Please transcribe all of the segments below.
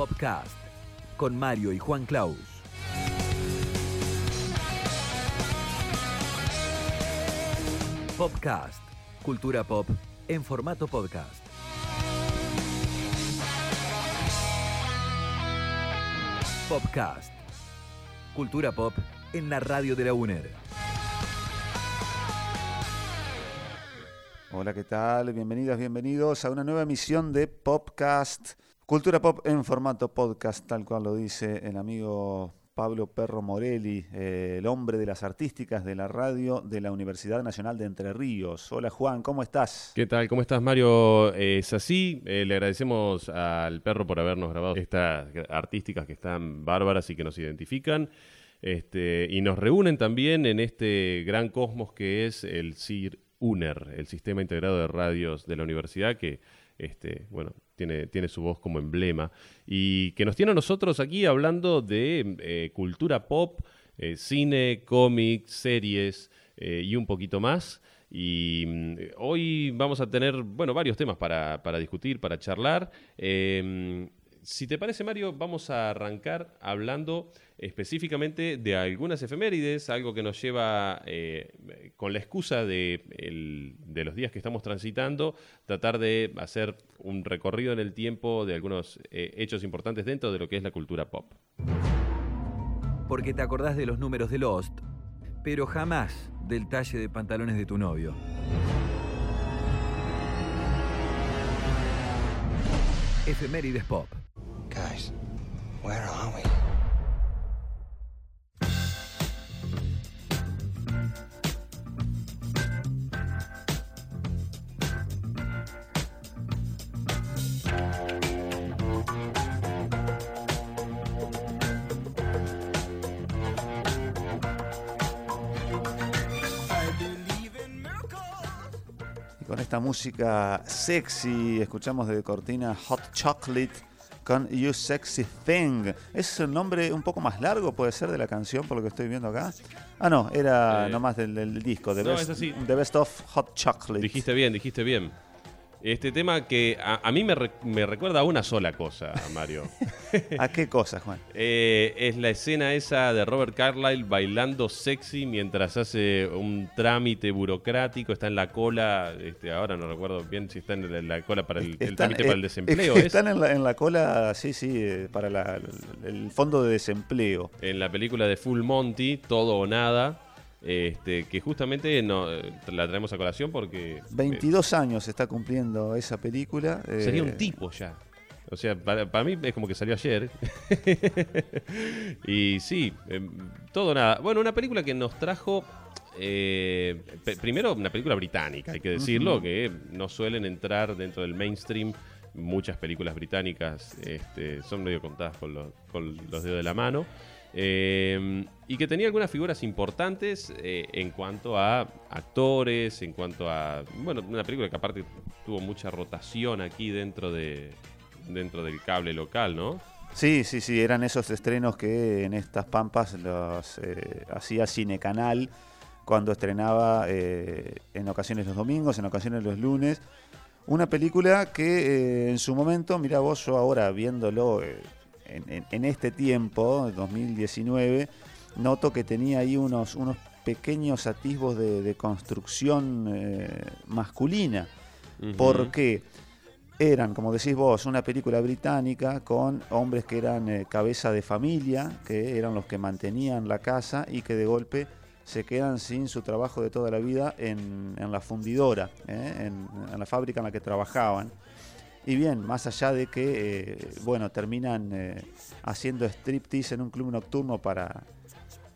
Popcast con Mario y Juan Claus. Popcast, cultura pop en formato podcast. Popcast, cultura pop en la radio de la UNER. Hola, ¿qué tal? Bienvenidas, bienvenidos a una nueva emisión de Popcast. Cultura pop en formato podcast, tal cual lo dice el amigo Pablo Perro Morelli, eh, el hombre de las artísticas de la radio de la Universidad Nacional de Entre Ríos. Hola Juan, ¿cómo estás? ¿Qué tal? ¿Cómo estás, Mario? Es así. Eh, le agradecemos al perro por habernos grabado estas artísticas que están bárbaras y que nos identifican. Este, y nos reúnen también en este gran cosmos que es el CIR UNER, el Sistema Integrado de Radios de la Universidad, que este, bueno, tiene, tiene su voz como emblema, y que nos tiene a nosotros aquí hablando de eh, cultura pop, eh, cine, cómics, series eh, y un poquito más. Y mm, hoy vamos a tener, bueno, varios temas para, para discutir, para charlar. Em, si te parece, Mario, vamos a arrancar hablando específicamente de algunas efemérides, algo que nos lleva, eh, con la excusa de, el- de los días que estamos transitando, tratar de hacer un recorrido en el tiempo de algunos eh, hechos importantes dentro de lo que es la cultura pop. Porque te acordás de los números de Lost, pero jamás del talle de pantalones de tu novio. Efemérides Pop. Guys, where are we? Música sexy, escuchamos de cortina Hot Chocolate con You Sexy Thing. Es un nombre un poco más largo, puede ser, de la canción, por lo que estoy viendo acá. Ah, no, era Eh, nomás del, del disco, The, no, best. The Best of Hot Chocolate. Dijiste bien, dijiste bien. Este tema que a, a mí me, re- me recuerda a una sola cosa, Mario. ¿A qué cosa, Juan? Eh, es la escena esa de Robert Carlyle bailando sexy mientras hace un trámite burocrático, está en la cola, este, ahora no recuerdo bien si está en la, la cola para el, trámite para el eh, desempleo. ¿es? Están en la, en la cola, sí, sí, eh, para la- el fondo de desempleo. En la película de Full Monty, Todo o Nada, este, que justamente no, eh, la traemos a colación porque... eh, 22 años está cumpliendo esa película. eh, Sería un tipo ya. O sea, para, para mí es como que salió ayer. y sí, em, todo nada. Bueno, una película que nos trajo. eh, primero, una película británica, hay que decirlo, que no suelen entrar dentro del mainstream. Muchas películas británicas este, son medio contadas con los, con los dedos de la mano. Eh, y que tenía algunas figuras importantes eh, en cuanto a actores, en cuanto a. Bueno, una película que aparte tuvo mucha rotación aquí dentro de dentro del cable local, ¿no? Sí, sí, sí, eran esos estrenos que en estas pampas los eh, hacía Cine Canal cuando estrenaba eh, en ocasiones los domingos, en ocasiones los lunes. Una película que en su momento, mira vos, yo ahora viéndolo en, este tiempo, 2019, noto que tenía ahí unos, unos pequeños atisbos de, de construcción eh, masculina. Porque eran, como decís vos, una película británica con hombres que eran eh, cabeza de familia, que eran los que mantenían la casa y que de golpe se quedan sin su trabajo de toda la vida en, en la fundidora, ¿eh? en, en la fábrica en la que trabajaban. Y bien, más allá de que, eh, bueno, terminan eh, haciendo striptease en un club nocturno para,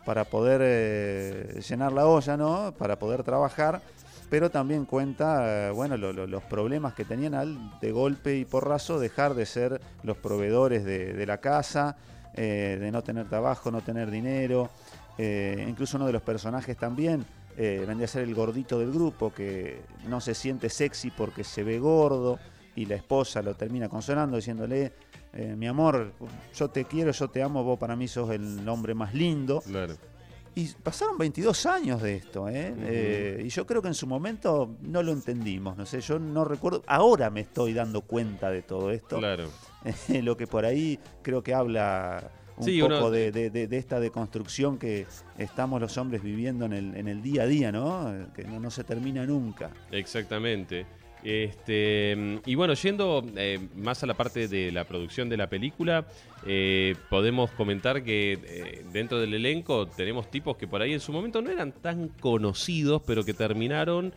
para poder eh, llenar la olla, ¿no? Para poder trabajar, pero también cuenta, eh, bueno, lo- lo- los problemas que tenían al de golpe y porrazo dejar de ser los proveedores de, de la casa, de no tener trabajo, no tener dinero. Incluso uno de los personajes también vendría a ser el gordito del grupo, que no se siente sexy porque se ve gordo y la esposa lo termina consolando diciéndole, eh, mi amor, yo te quiero, yo te amo, vos para mí sos el hombre más lindo. Claro. Y pasaron 22 años de esto, ¿eh? Eh, y yo creo que en su momento no lo entendimos, no sé, yo no recuerdo, ahora me estoy dando cuenta de todo esto. Claro. lo que por ahí creo que habla un Sí, poco uno- de, de- de- de esta deconstrucción que estamos los hombres viviendo en el, en el día a día, ¿no? Que no, no se termina nunca. Exactamente. Este, y bueno, yendo eh, más a la parte de la producción de la película, eh, podemos comentar que eh, dentro del elenco tenemos tipos que por ahí en su momento no eran tan conocidos, pero que terminaron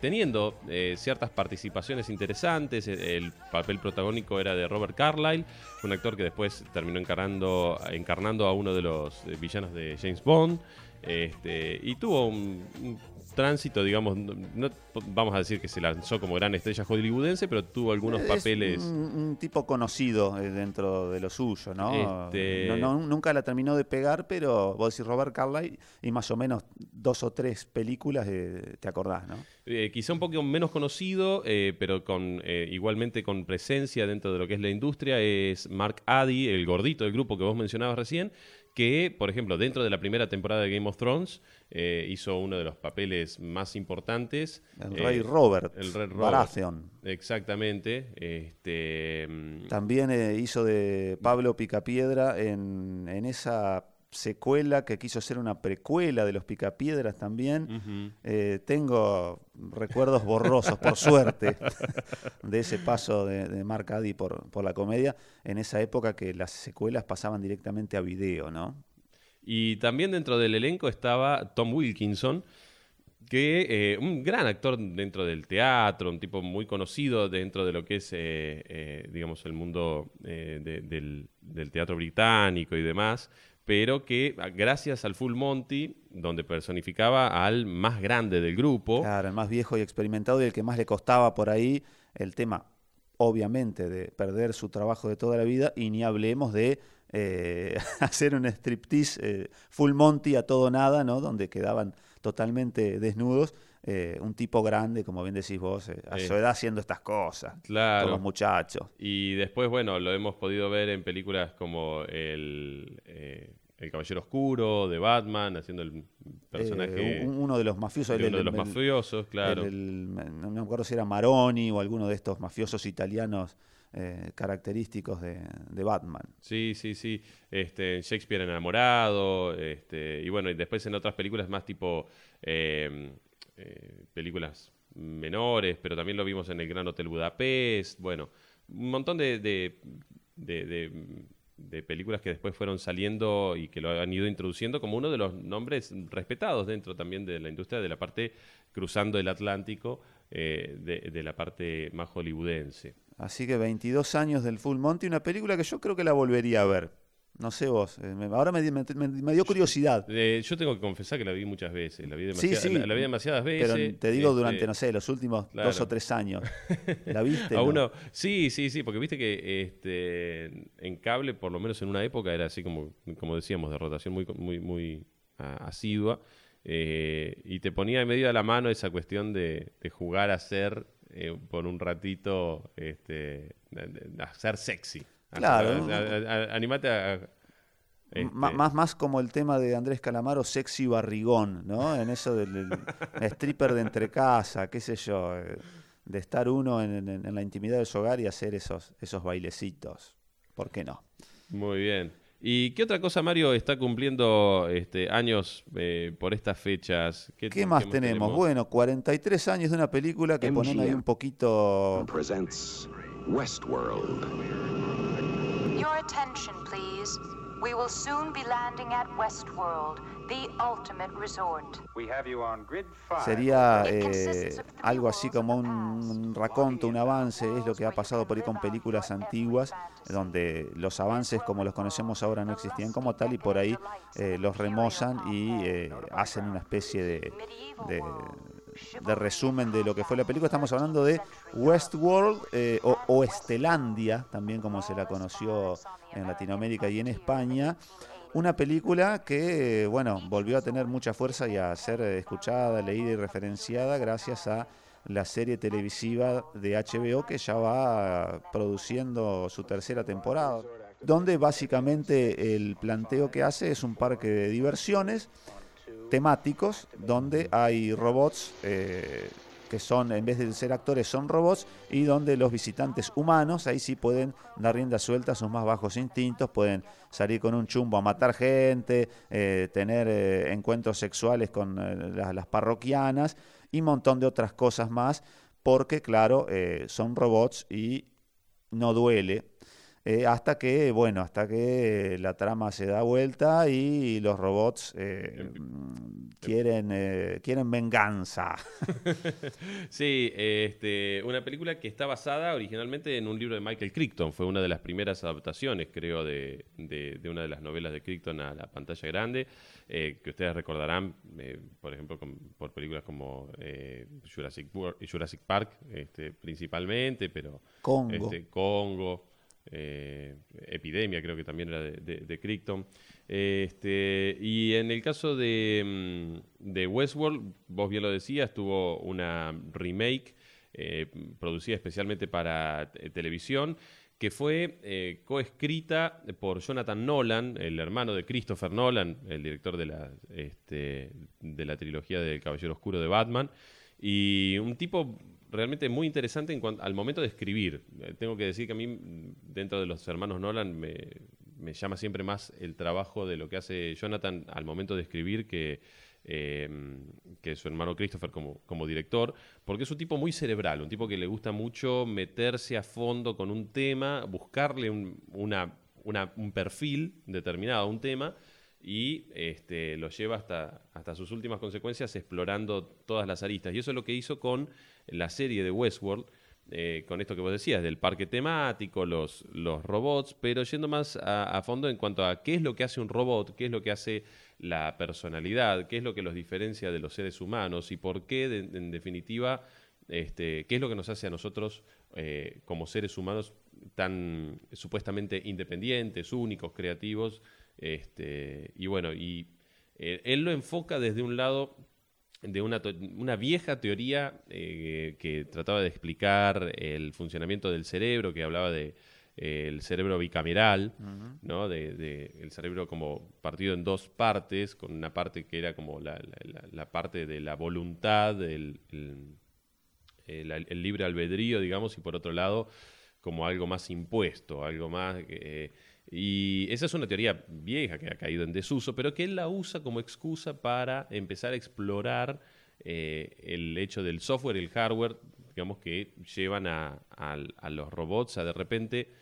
teniendo ciertas participaciones interesantes. El, el papel protagónico era de Robert Carlyle, un actor que después terminó encarnando, a uno de los villanos de James Bond. Este, y tuvo un tránsito, digamos, no, vamos a decir que se lanzó como gran estrella hollywoodense, pero tuvo algunos Es papeles. Un, un tipo conocido eh, dentro de lo suyo, ¿no? Este- No- no- Nunca la terminó de pegar, pero vos decís Robert Carlyle y más o menos dos o tres películas eh, te acordás, ¿no? eh, quizá un poco menos conocido, eh, pero con igualmente con presencia dentro de lo que es la industria, es Mark Addy, el gordito del grupo que vos mencionabas recién, que, por ejemplo, dentro de la primera temporada de Game of Thrones, eh, hizo uno de los papeles más importantes. El eh, rey Robert, el rey Robert. Baratheon. Exactamente. Este, mm, También eh, hizo de Pablo Picapiedra en, en esa secuela que quiso ser una precuela de los Picapiedras también. Eh, tengo recuerdos borrosos, por suerte, de ese paso de, de Mark Addy por, por la comedia en esa época que las secuelas pasaban directamente a video, ¿no? Y también dentro del elenco estaba Tom Wilkinson, que eh, un gran actor dentro del teatro, un tipo muy conocido dentro de lo que es, eh, digamos, el mundo de- del, del teatro británico y demás, pero que ah, gracias al Full Monty, donde personificaba al más grande del grupo, Claro, el más viejo y experimentado y el que más le costaba por ahí el tema, obviamente, de perder su trabajo de toda la vida y ni hablemos de eh, hacer un striptease eh, full monty a todo nada, ¿no? Donde quedaban totalmente desnudos. Eh, un tipo grande, como bien decís vos, eh, a su edad haciendo estas cosas. claro. Con los muchachos. Y después, bueno, lo hemos podido ver en películas como El, eh, el Caballero Oscuro, de Batman, haciendo el personaje un- uno de los mafiosos. el- uno de los el- mafiosos, claro. no me acuerdo si era Maroni o alguno de estos mafiosos italianos eh, característicos de, de Batman. Sí, sí, sí. Este, Shakespeare enamorado, este, y bueno, y después en otras películas más tipo eh, eh, películas menores, pero también lo vimos en el Gran Hotel Budapest, bueno, un montón de, películas que después fueron saliendo y que lo han ido introduciendo como uno de los nombres respetados dentro también de la industria de la parte cruzando el Atlántico, eh, de, de la parte más hollywoodense. Así que 22 años del Full Monty, una película que yo creo que la volvería a ver. No sé vos, eh, me- ahora me, di- me- me- me dio curiosidad. Eh, yo tengo que confesar que la vi muchas veces, la vi, Sí, demasiada- sí, la, la vi demasiadas veces. Pero te digo este, durante, no sé, los últimos claro. dos o tres años. ¿La viste? a no? uno, sí, sí, sí, porque viste que este, en cable, por lo menos en una época, era así como, como decíamos, de rotación muy, muy, muy ah, asidua, eh, y te ponía en medio de la mano esa cuestión de, de jugar a ser eh, por un ratito, este, de- de- a ser sexy. A- Claro. a- a- a- animate a... este, Más, más como el tema de Andrés Calamaro, sexy barrigón, ¿no? En eso del, del stripper de entrecasa, qué sé yo, eh, de estar uno en, en- en la intimidad de su hogar y hacer esos, esos bailecitos. ¿Por qué no? Muy bien. ¿Y qué otra cosa, Mario, está cumpliendo este, años eh, por estas fechas? ¿Qué más tenemos? Bueno, 43 años de una película que ponen ahí MGM. un poquito... presents Westworld. Your attention, please. We will soon be landing at Westworld, the ultimate resort. We have you on grid five. Sería It eh, consists of three algo así como of the un, raconto, un avance, es lo que ha pasado por ahí con películas antiguas, donde los avances como los conocemos ahora no existían como tal y por ahí eh, los remozan y eh, hacen una especie de, de, de resumen de lo que fue la película. Estamos hablando de Westworld eh, o Oestelandia, también como se la conoció en Latinoamérica y en España. Una película que, bueno, volvió a tener mucha fuerza y a ser escuchada, leída y referenciada gracias a la serie televisiva de HBO que ya va produciendo su tercera temporada, donde básicamente el planteo que hace es un parque de diversiones temáticos donde hay robots eh, que son, en vez de ser actores, son robots, y donde los visitantes humanos, ahí sí pueden dar rienda suelta a sus más bajos instintos, pueden salir con un chumbo a matar gente, eh, tener eh, encuentros sexuales con eh, las, las parroquianas y un montón de otras cosas más, porque claro, son robots y no duele eh, hasta que, bueno, hasta que la trama se da vuelta y los robots eh, quieren, eh, quieren venganza. sí, este, una película que está basada originalmente en un libro de Michael Crichton. Fue una de las primeras adaptaciones, creo, de, de, una de las novelas de Crichton a la pantalla grande, que ustedes recordarán, por ejemplo, por películas como Jurassic, Jurassic, Park, este, principalmente, pero Congo. Este, Congo eh, epidemia, creo que también era de, de, Crichton. Este, y en el caso de, mm, Westworld, vos bien lo decías, tuvo una remake eh, producida especialmente para televisión que fue eh, coescrita por Jonathan Nolan, el hermano de Christopher Nolan, el director de la, este, de la trilogía del Caballero Oscuro de Batman, y un tipo realmente muy interesante en cuanto, al momento de escribir. Eh, tengo que decir que a mí, dentro de los hermanos Nolan, me, llama siempre más el trabajo de lo que hace Jonathan al momento de escribir que, eh, que su hermano Christopher como, director, porque es un tipo muy cerebral, un tipo que le gusta mucho meterse a fondo con un tema, buscarle un, un perfil determinado a un tema y este, lo lleva hasta, hasta sus últimas consecuencias explorando todas las aristas. Y eso es lo que hizo con la serie de Westworld, eh, con esto que vos decías, del parque temático, los, los robots, pero yendo más a, fondo en cuanto a qué es lo que hace un robot, qué es lo que hace la personalidad, qué es lo que los diferencia de los seres humanos y por qué, en definitiva, este, qué es lo que nos hace a nosotros eh, como seres humanos tan supuestamente independientes, únicos, creativos. Este, y bueno, y eh, él lo enfoca desde un lado de una, una vieja teoría eh, que trataba de explicar el funcionamiento del cerebro, que hablaba de eh, el cerebro bicameral, ¿no? De, el cerebro como partido en dos partes, con una parte que era como la, la, parte de la voluntad, el, el, libre albedrío, digamos, y por otro lado como algo más impuesto, algo más... Eh, y esa es una teoría vieja que ha caído en desuso, pero que él la usa como excusa para empezar a explorar eh, el hecho del software y el hardware, digamos, que llevan a, los robots a de repente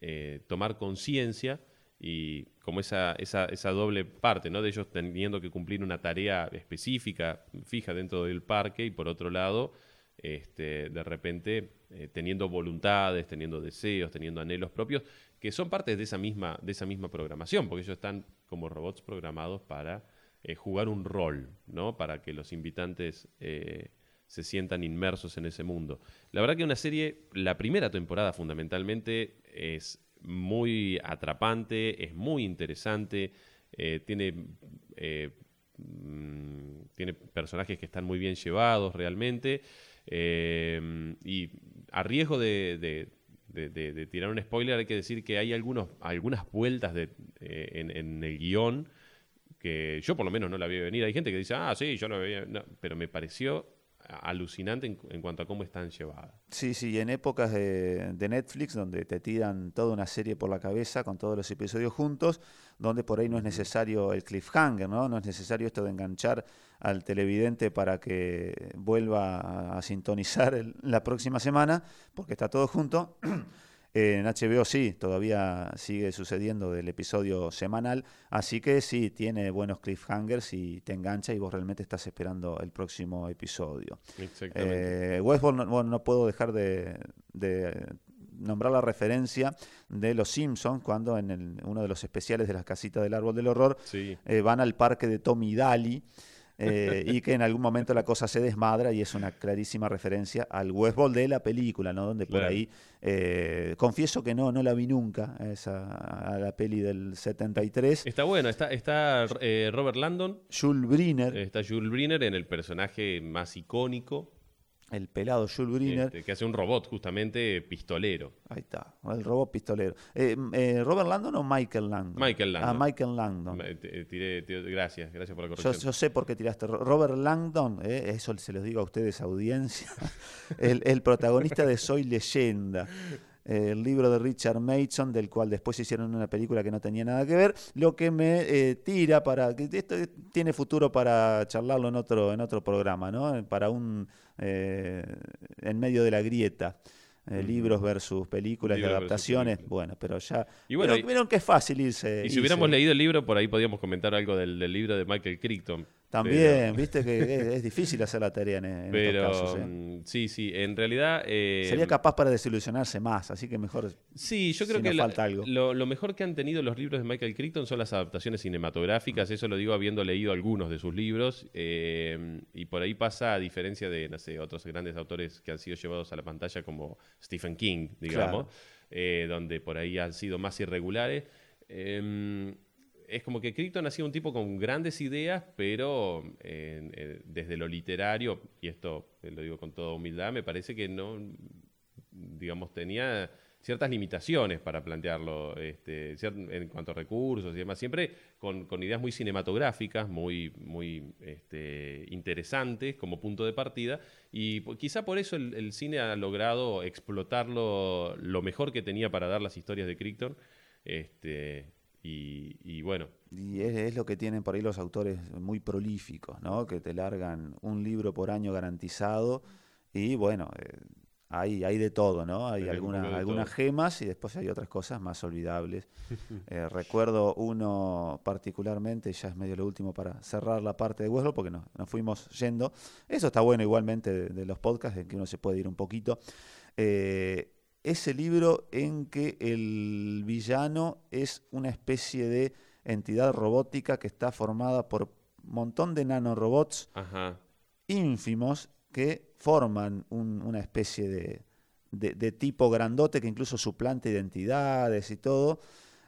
eh, tomar conciencia y como esa, esa, esa, doble parte, ¿no? De ellos teniendo que cumplir una tarea específica, fija dentro del parque y por otro lado, este, de repente eh, teniendo voluntades, teniendo deseos, teniendo anhelos propios que son parte de esa misma, de esa misma programación, porque ellos están como robots programados para eh, jugar un rol, ¿no? Para que los invitantes eh, se sientan inmersos en ese mundo. La verdad que una serie, la primera temporada fundamentalmente es muy atrapante, es muy interesante, eh, tiene, mm, tiene personajes que están muy bien llevados realmente, y a riesgo de de, tirar un spoiler, hay que decir que hay algunos, algunas vueltas de, eh, en, el guion que yo por lo menos no la vi venir. Hay gente que dice, ah, sí, yo no veía, pero me pareció alucinante en, cuanto a cómo están llevadas. Sí, sí, en épocas de, Netflix, donde te tiran toda una serie por la cabeza con todos los episodios juntos, donde por ahí no es necesario el cliffhanger, ¿no? No es necesario esto de enganchar al televidente para que vuelva a, sintonizar la próxima semana, porque está todo junto. En HBO sí, todavía sigue sucediendo del episodio semanal, así que sí, tiene buenos cliffhangers y te engancha y vos realmente estás esperando el próximo episodio. Exactamente. Eh, Westworld, no, no, puedo dejar de, nombrar la referencia de Los Simpsons cuando en uno de los especiales de las casitas del árbol del horror eh, van al parque de Tommy Daly eh, y que en algún momento la cosa se desmadra y es una clarísima referencia al Westworld de la película, ¿no? Donde por ahí, eh, confieso que no, no la vi nunca, esa, a la peli del 73. Está bueno, está, está eh, Robert Landon. Jules Briner. Está Jules Briner en el personaje más icónico el pelado Jules Briner. Este, que hace un robot justamente pistolero. Ahí está, el robot pistolero. Eh, eh, ¿Robert Langdon o Michael Langdon? Michael Langdon. Ah, Michael Langdon. Me- te- tiré- gracias, gracias por la corrección. yo sé por qué tiraste. Ro- Robert Langdon, eh, eso se los digo a ustedes, audiencia, el, el protagonista de Soy Leyenda, eh, el libro de Richard Mason, del cual después hicieron una película que no tenía nada que ver, lo que me eh, tira para. que Esto tiene futuro para charlarlo en otro, en otro programa, ¿no? Para un. eh, en medio de la grieta. eh, libros versus películas y adaptaciones, bueno, pero ya. Y bueno, vieron, y- vieron que es fácil irse. Y si irse. hubiéramos leído el libro, por ahí podíamos comentar algo del, del libro de Michael Crichton. También, viste que es, es difícil hacer la tarea en, en Pero, estos casos. ¿eh? mm, sí, sí, en realidad... eh, Sería capaz para desilusionarse más, así que mejor. Sí, yo creo si que nos la- falta algo. Lo, lo mejor que han tenido los libros de Michael Crichton son las adaptaciones Mm. cinematográficas, eso lo digo habiendo leído algunos de sus libros, eh, y por ahí pasa a diferencia de, no sé, otros grandes autores que han sido llevados a la pantalla como Stephen King, digamos, Claro. donde por ahí han sido más irregulares. Es como que Crichton ha sido un tipo con grandes ideas, pero eh, eh, desde lo literario, y esto eh, lo digo con toda humildad, me parece que no, digamos, tenía ciertas limitaciones para plantearlo este, en cuanto a recursos y demás, siempre con, ideas muy cinematográficas, muy, muy este, interesantes como punto de partida, y quizá por eso el, el cine ha logrado explotarlo lo mejor que tenía para dar las historias de Crichton, este, y, y bueno, Y es, es lo que tienen por ahí los autores muy prolíficos, ¿no? Que te largan un libro por año garantizado. Y bueno, eh, hay, hay de todo, ¿no? Hay Hay un algunas, todo. gemas y después hay otras cosas más olvidables. Eh, recuerdo uno particularmente, ya es medio lo último para cerrar la parte de Westworld, porque nos, nos fuimos yendo. Eso está bueno igualmente de, de los podcasts, en que uno se puede ir un poquito. Eh, ese libro en que el villano es una especie de entidad robótica que está formada por un montón de nanorobots ajá, ínfimos que forman un- una especie de, de- de tipo grandote que incluso suplanta identidades y todo,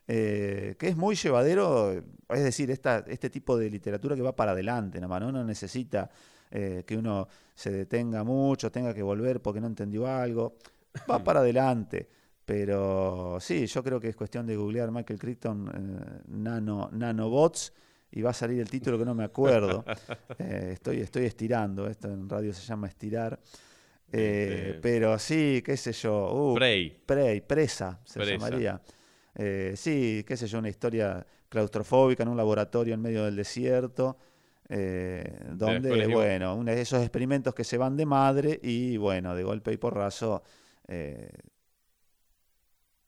eh, que es muy llevadero, es decir, esta, este tipo de literatura que va para adelante, nada más, ¿no? no necesita eh, que uno se detenga mucho, tenga que volver porque no entendió algo, va para adelante. Pero sí, yo creo que es cuestión de googlear Michael Crichton eh, nano, nanobots y va a salir el título que no me acuerdo. Eh, estoy, estoy estirando, esto en radio se llama estirar. Eh, pero sí, qué sé yo. uh, Prey. Prey, presa se Presa. llamaría. Eh, sí, qué sé yo, una historia claustrofóbica en un laboratorio en medio del desierto. eh, donde, bueno, uno de esos experimentos que se van de madre y, bueno, de golpe y porrazo eh,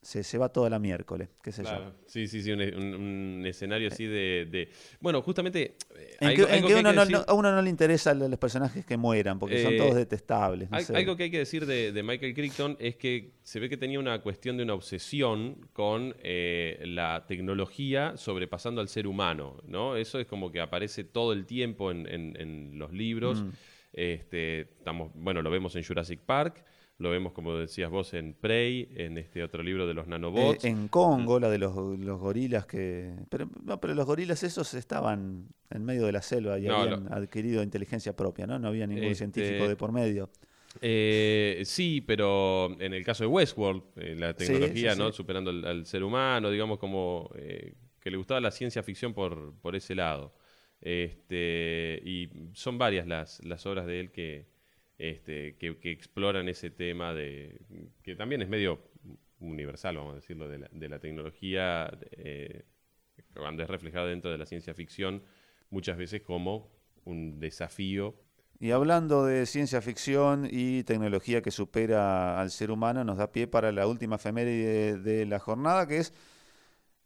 se, se va toda la miércoles, qué sé yo. Claro. Sí, sí, sí, un, un- un escenario así de, de- Bueno, justamente... eh, En algo- que, en algo que que hay uno que no- decir- no- a uno no le interesa los personajes que mueran, porque son Eh, todos detestables. no Al- sé. Algo que hay que decir de, de Michael Crichton es que se ve que tenía una cuestión de una obsesión con eh, la tecnología sobrepasando al ser humano, ¿no? Eso es como que aparece todo el tiempo en, en- en los libros. Mm. Este, estamos, bueno, lo vemos en Jurassic Park, lo vemos, como decías vos, en Prey, en este otro libro de los Eh, nanobots. en Congo, la de los, los gorilas que... Pero, no, pero los gorilas esos estaban en medio de la selva y No, habían lo- adquirido inteligencia propia, ¿no? No había ningún Este, científico de por medio. Eh, sí, pero en el caso de Westworld, eh, la tecnología, sí, ¿no? sí. Superando al, al ser humano, digamos como eh, que le gustaba la ciencia ficción por, por ese lado. Este, y son varias las, las obras de él que, este, que, exploran ese tema de que también es medio universal, vamos a decirlo, de la, tecnología, eh, cuando es reflejado dentro de la ciencia ficción, muchas veces como un desafío Y hablando de ciencia ficción y tecnología que supera al ser humano, nos da pie para la última efeméride de, de la jornada, que es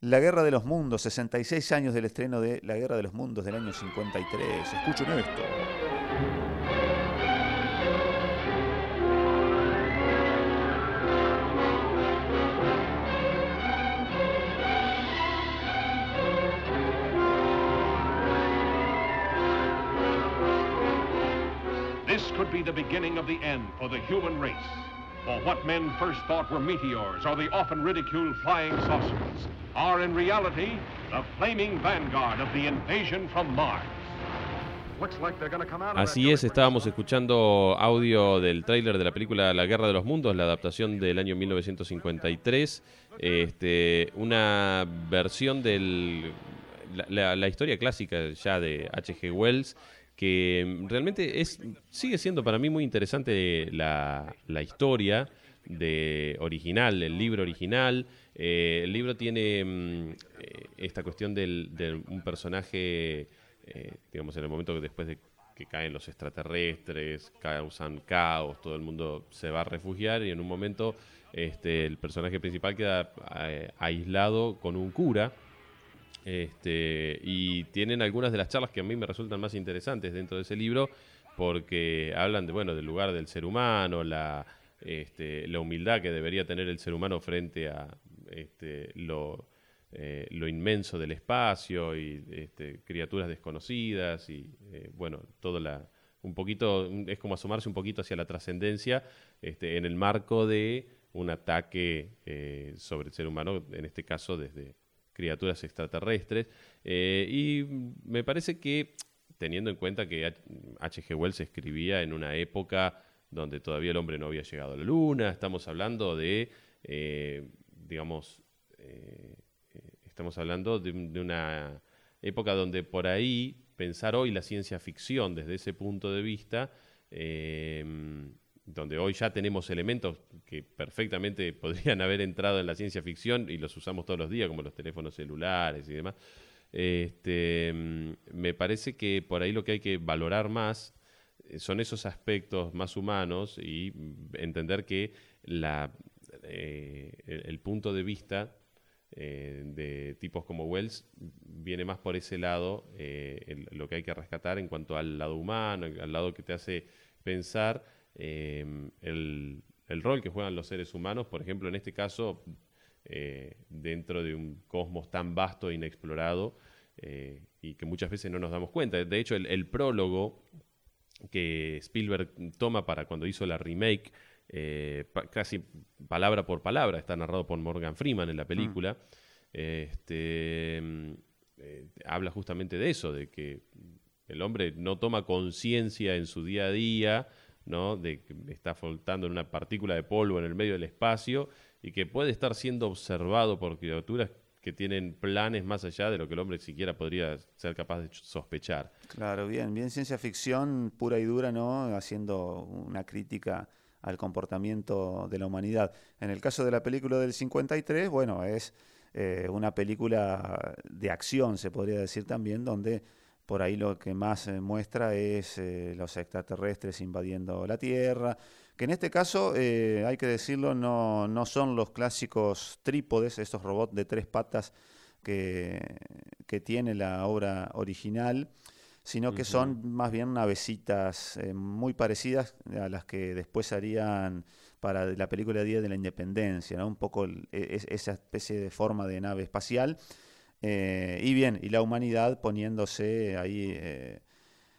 La Guerra de los Mundos, 66 años del estreno de La Guerra de los Mundos del año 53. Escuchen esto. Beginning of the end for the human race. For what men first thought were meteors or the often ridiculed flying saucers are in reality the flaming vanguard of the invasion from Mars. Así es, estábamos escuchando audio del tráiler de la película La Guerra de los Mundos, la adaptación del año 1953, este, una versión de la, historia clásica ya de H.G. Wells, que realmente es, sigue siendo para mí muy interesante la, historia de original, el libro original. Eh, el libro tiene mm, eh, esta cuestión de un personaje, eh, digamos, en el momento que después de que caen los extraterrestres, causan caos, todo el mundo se va a refugiar y en un momento este, el personaje principal queda aislado con un cura. Este, y tienen algunas de las charlas que a mí me resultan más interesantes dentro de ese libro porque hablan de bueno del lugar del ser humano, la, este, la humildad que debería tener el ser humano frente a este, lo, eh, inmenso del espacio y este, criaturas desconocidas y eh, bueno, todo la un poquito es como asomarse un poquito hacia la trascendencia este, en el marco de un ataque eh, sobre el ser humano, en este caso desde criaturas extraterrestres. y me parece que, teniendo en cuenta que H.G. Wells escribía en una época donde todavía el hombre no había llegado a la luna, estamos hablando de, digamos, Estamos hablando de, una época donde por ahí pensar hoy la ciencia ficción desde ese punto de vista, donde hoy ya tenemos elementos que perfectamente podrían haber entrado en la ciencia ficción y los usamos todos los días, como los teléfonos celulares y demás, este, em, me parece que por ahí lo que hay que valorar más eh, son esos aspectos más humanos y entender que eh, el punto de vista eh, de tipos como Wells viene más por ese lado lo que hay que rescatar en cuanto al lado humano, al lado que te hace pensar em, el, rol que juegan los seres humanos, por ejemplo, en este caso, eh, dentro de un cosmos tan vasto e inexplorado y que muchas veces no nos damos cuenta. De hecho, el prólogo que Spielberg toma para cuando hizo la remake eh, casi palabra por palabra, está narrado por Morgan Freeman en la película, este, mm, eh, habla justamente de eso, de que el hombre no toma conciencia en su día a día, ¿no? de que está flotando en una partícula de polvo en el medio del espacio y que puede estar siendo observado por criaturas que tienen planes más allá de lo que el hombre siquiera podría ser capaz de sospechar. Claro, bien, bien ciencia ficción pura y dura, ¿no? Haciendo una crítica al comportamiento de la humanidad. En el caso de la película del 53, bueno, es eh, una película de acción, se podría decir también, donde por ahí lo que más muestra es eh, los extraterrestres invadiendo la Tierra, que en este caso, eh, hay que decirlo, no, no, son los clásicos trípodes, estos robots de tres patas que, que tiene la obra original, sino que son más bien navecitas eh, muy parecidas a las que después harían para la película Día de la Independencia, ¿no? un poco e, esa especie de forma de nave espacial. Eh, y bien, y la humanidad poniéndose ahí eh,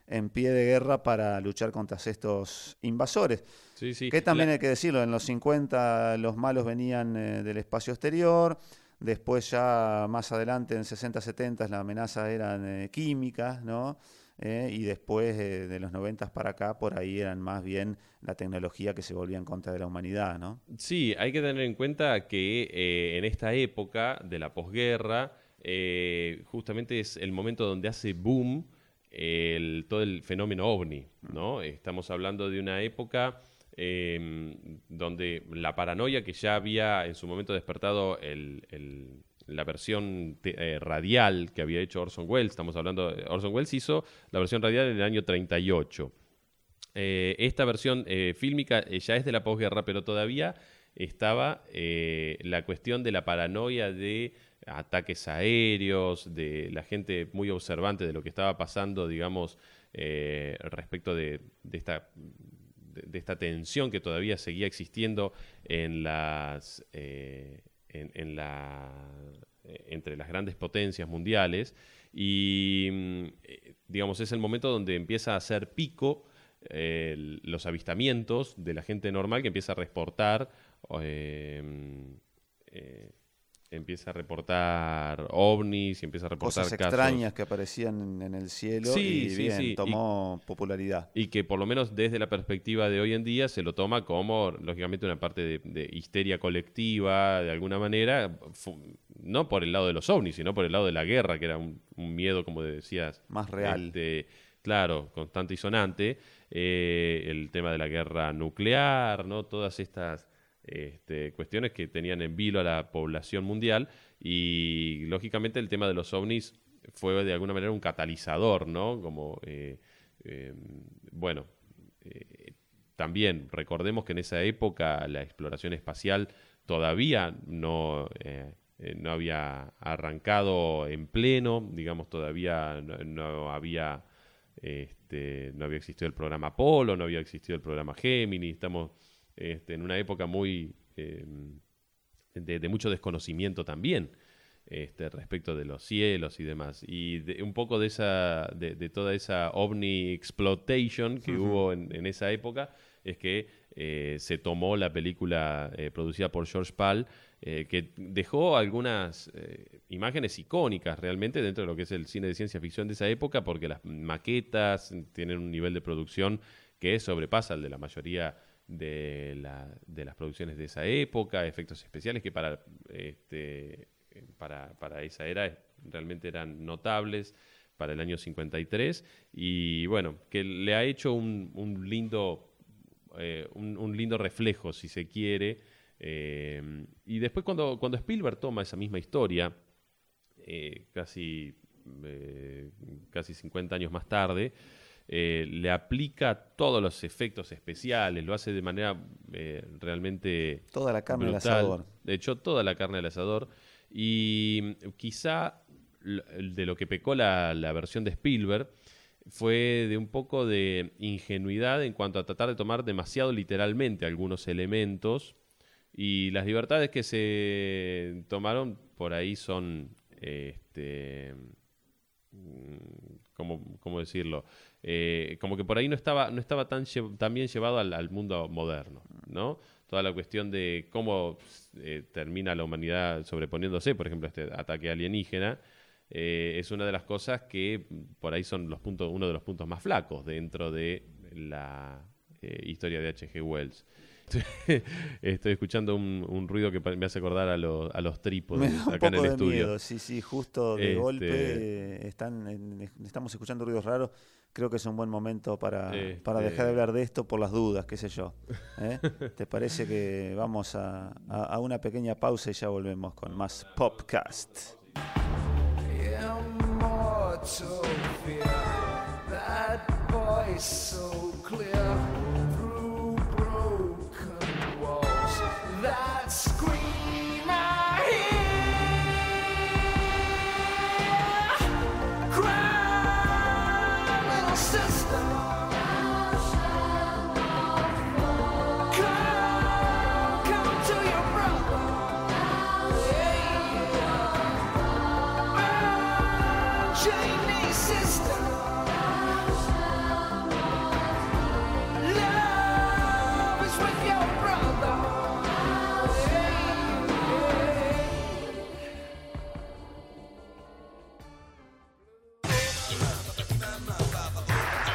en pie de guerra para luchar contra estos invasores. Que también hay que decirlo, en los 50 los malos venían del espacio exterior, Después ya más adelante, en 60-70, la amenaza eran eh, químicas, ¿no? Eh, y después eh, de los 90 para acá, por ahí eran más bien la tecnología que se volvía en contra de la humanidad, ¿no? Sí, hay que tener en cuenta que en esta época de la posguerra, justamente es el momento donde hace boom todo el fenómeno ovni, ¿no? Estamos hablando de una época Em, donde la paranoia que ya había en su momento despertado la versión eh, radial que había hecho Orson Welles, estamos hablando, Orson Welles hizo la versión radial en el año 38. Eh, esta versión eh, fílmica ya es de la posguerra, pero todavía estaba la cuestión de la paranoia de ataques aéreos, de la gente muy observante de lo que estaba pasando, digamos, respecto de, esta de, esta tensión que todavía seguía existiendo en las, eh, en, eh, entre las grandes potencias mundiales. Y, mm, eh, digamos, es el momento donde empieza a hacer pico los avistamientos de la gente normal que empieza a reportar empieza a reportar ovnis y empieza a reportar Cosas casos. extrañas que aparecían en, en el cielo Sí, y sí, bien, sí. tomó popularidad. Y que por lo menos desde la perspectiva de hoy en día se lo toma como, lógicamente, una parte de, de histeria colectiva, de alguna manera, no por el lado de los ovnis, sino por el lado de la guerra, que era un, un miedo, como decías. Más real. este, claro, constante y sonante. eh, el tema de la guerra nuclear, ¿no? Todas estas este, cuestiones que tenían en vilo a la población mundial. Y lógicamente el tema de los ovnis fue de alguna manera un catalizador, ¿no? Como, eh, eh, bueno, eh, también recordemos que en esa época la exploración espacial todavía no, eh, no había arrancado en pleno, digamos, todavía no, no había este, no había existido el programa Apolo, no había existido el programa Gemini, estamos este, en una época muy eh, de, de mucho desconocimiento también este, respecto de los cielos y demás. Y de- un poco de esa, de, de toda esa ovni exploitation que hubo en, en esa época, es que eh, se tomó la película eh, producida por George Pal, eh, que dejó algunas imágenes icónicas realmente dentro de lo que es el cine de ciencia ficción de esa época, porque las maquetas tienen un nivel de producción que sobrepasa el de la mayoría de, la- de las producciones de esa época, efectos especiales que para, este, para, para esa era realmente eran notables para el año 53 y bueno, que le ha hecho un, un lindo, eh, un, un lindo reflejo, si se quiere. eh, y después cuando, cuando Spielberg toma esa misma historia, eh, casi, casi 50 años más tarde, eh, le aplica todos los efectos especiales, lo hace de manera eh, realmente Toda la carne al brutal. asador. De hecho, toda la carne al asador. Y mm, quizá de lo que pecó la, la versión de Spielberg fue de un poco de ingenuidad en cuanto a tratar de tomar demasiado literalmente algunos elementos y las libertades que se tomaron por ahí son, este, ¿cómo, cómo decirlo? Eh, como que por ahí no estaba, no estaba tan, tan bien llevado al, mundo moderno, ¿no? Toda la cuestión de cómo eh, termina la humanidad sobreponiéndose, por ejemplo, este ataque alienígena, eh, es una de las cosas que por ahí son los puntos, uno de los puntos más flacos dentro de la historia de H.G. Wells. Estoy escuchando un, un ruido que me hace acordar a, los- a los Me trípodes da un acá en el de estudio. miedo, sí, sí, justo de Este- golpe eh, están, en- estamos escuchando ruidos raros. Creo que es un buen momento para, para Este- dejar de hablar de esto por las dudas, qué sé yo. ¿eh? ¿Te parece que vamos a, a- a una pequeña pausa y ya volvemos con más Popcast? immortal fear. That voice so clear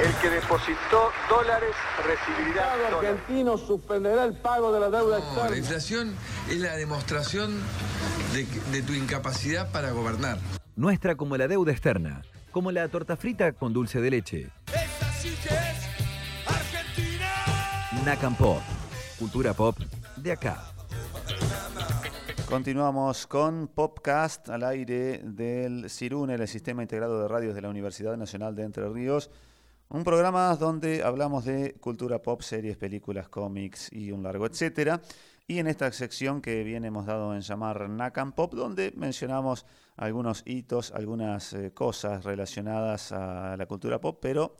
El que depositó dólares recibirá El dólares. argentino suspenderá el pago de la deuda No, la externa. inflación es la demostración de, de tu incapacidad para gobernar. Nuestra como la deuda externa, como la torta frita con dulce de leche. Esa sí que es Argentina. Nacan Pop, cultura pop de acá. Continuamos con Popcast al aire del CIRUNE, el Sistema Integrado de Radios de la Universidad Nacional de Entre Ríos. Un programa donde hablamos de cultura pop, series, películas, cómics y un largo etcétera. Y en esta sección que bien hemos dado en llamar Nakan Pop, donde mencionamos algunos hitos, algunas eh, cosas relacionadas a la cultura pop, pero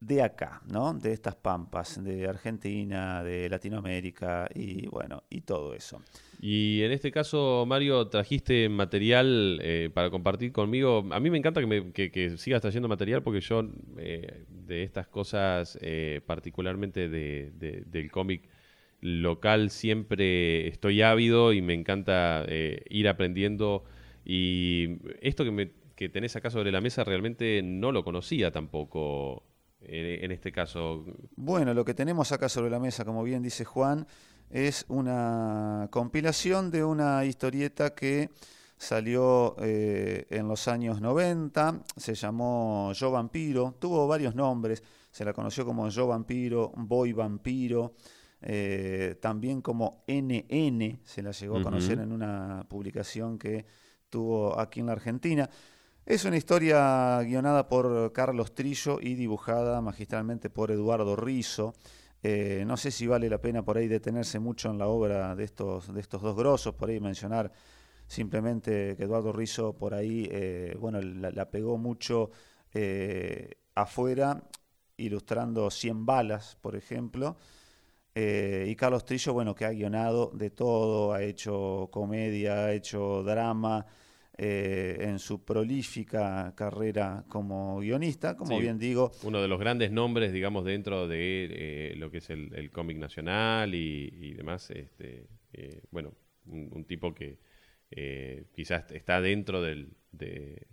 de acá, ¿no? De estas pampas, de Argentina, de Latinoamérica y bueno, y todo eso. Y en este caso, Mario, trajiste material eh, para compartir conmigo. A mí me encanta que, me- que- que sigas trayendo material porque yo eh, de estas cosas, eh, particularmente de- de- del cómic, local siempre estoy ávido y me encanta eh, ir aprendiendo. Y esto que, me, que tenés acá sobre la mesa realmente no lo conocía tampoco en este caso. Bueno, lo que tenemos acá sobre la mesa, como bien dice Juan, es una compilación de una historieta que salió eh, en los años 90, se llamó Yo Vampiro, tuvo varios nombres, se la conoció como Yo Vampiro, Boy Vampiro, eh, también como NN, se la llegó a conocer en una publicación que tuvo aquí en la Argentina. Es una historia guionada por Carlos Trillo y dibujada magistralmente por Eduardo Rizo. Eh, no sé si vale la pena por ahí detenerse mucho en la obra de estos, de estos dos grosos, por ahí mencionar simplemente que Eduardo Rizzo por ahí, eh, bueno, la, pegó mucho eh, afuera, ilustrando 100 balas, por ejemplo. y Carlos Trillo, bueno, que ha guionado de todo, ha hecho comedia, ha hecho drama, en su prolífica carrera como guionista, como bien digo. Uno de los grandes nombres, digamos, dentro de lo que es el, cómic nacional y, demás. Este, bueno, un, tipo que eh, quizás está dentro del, de,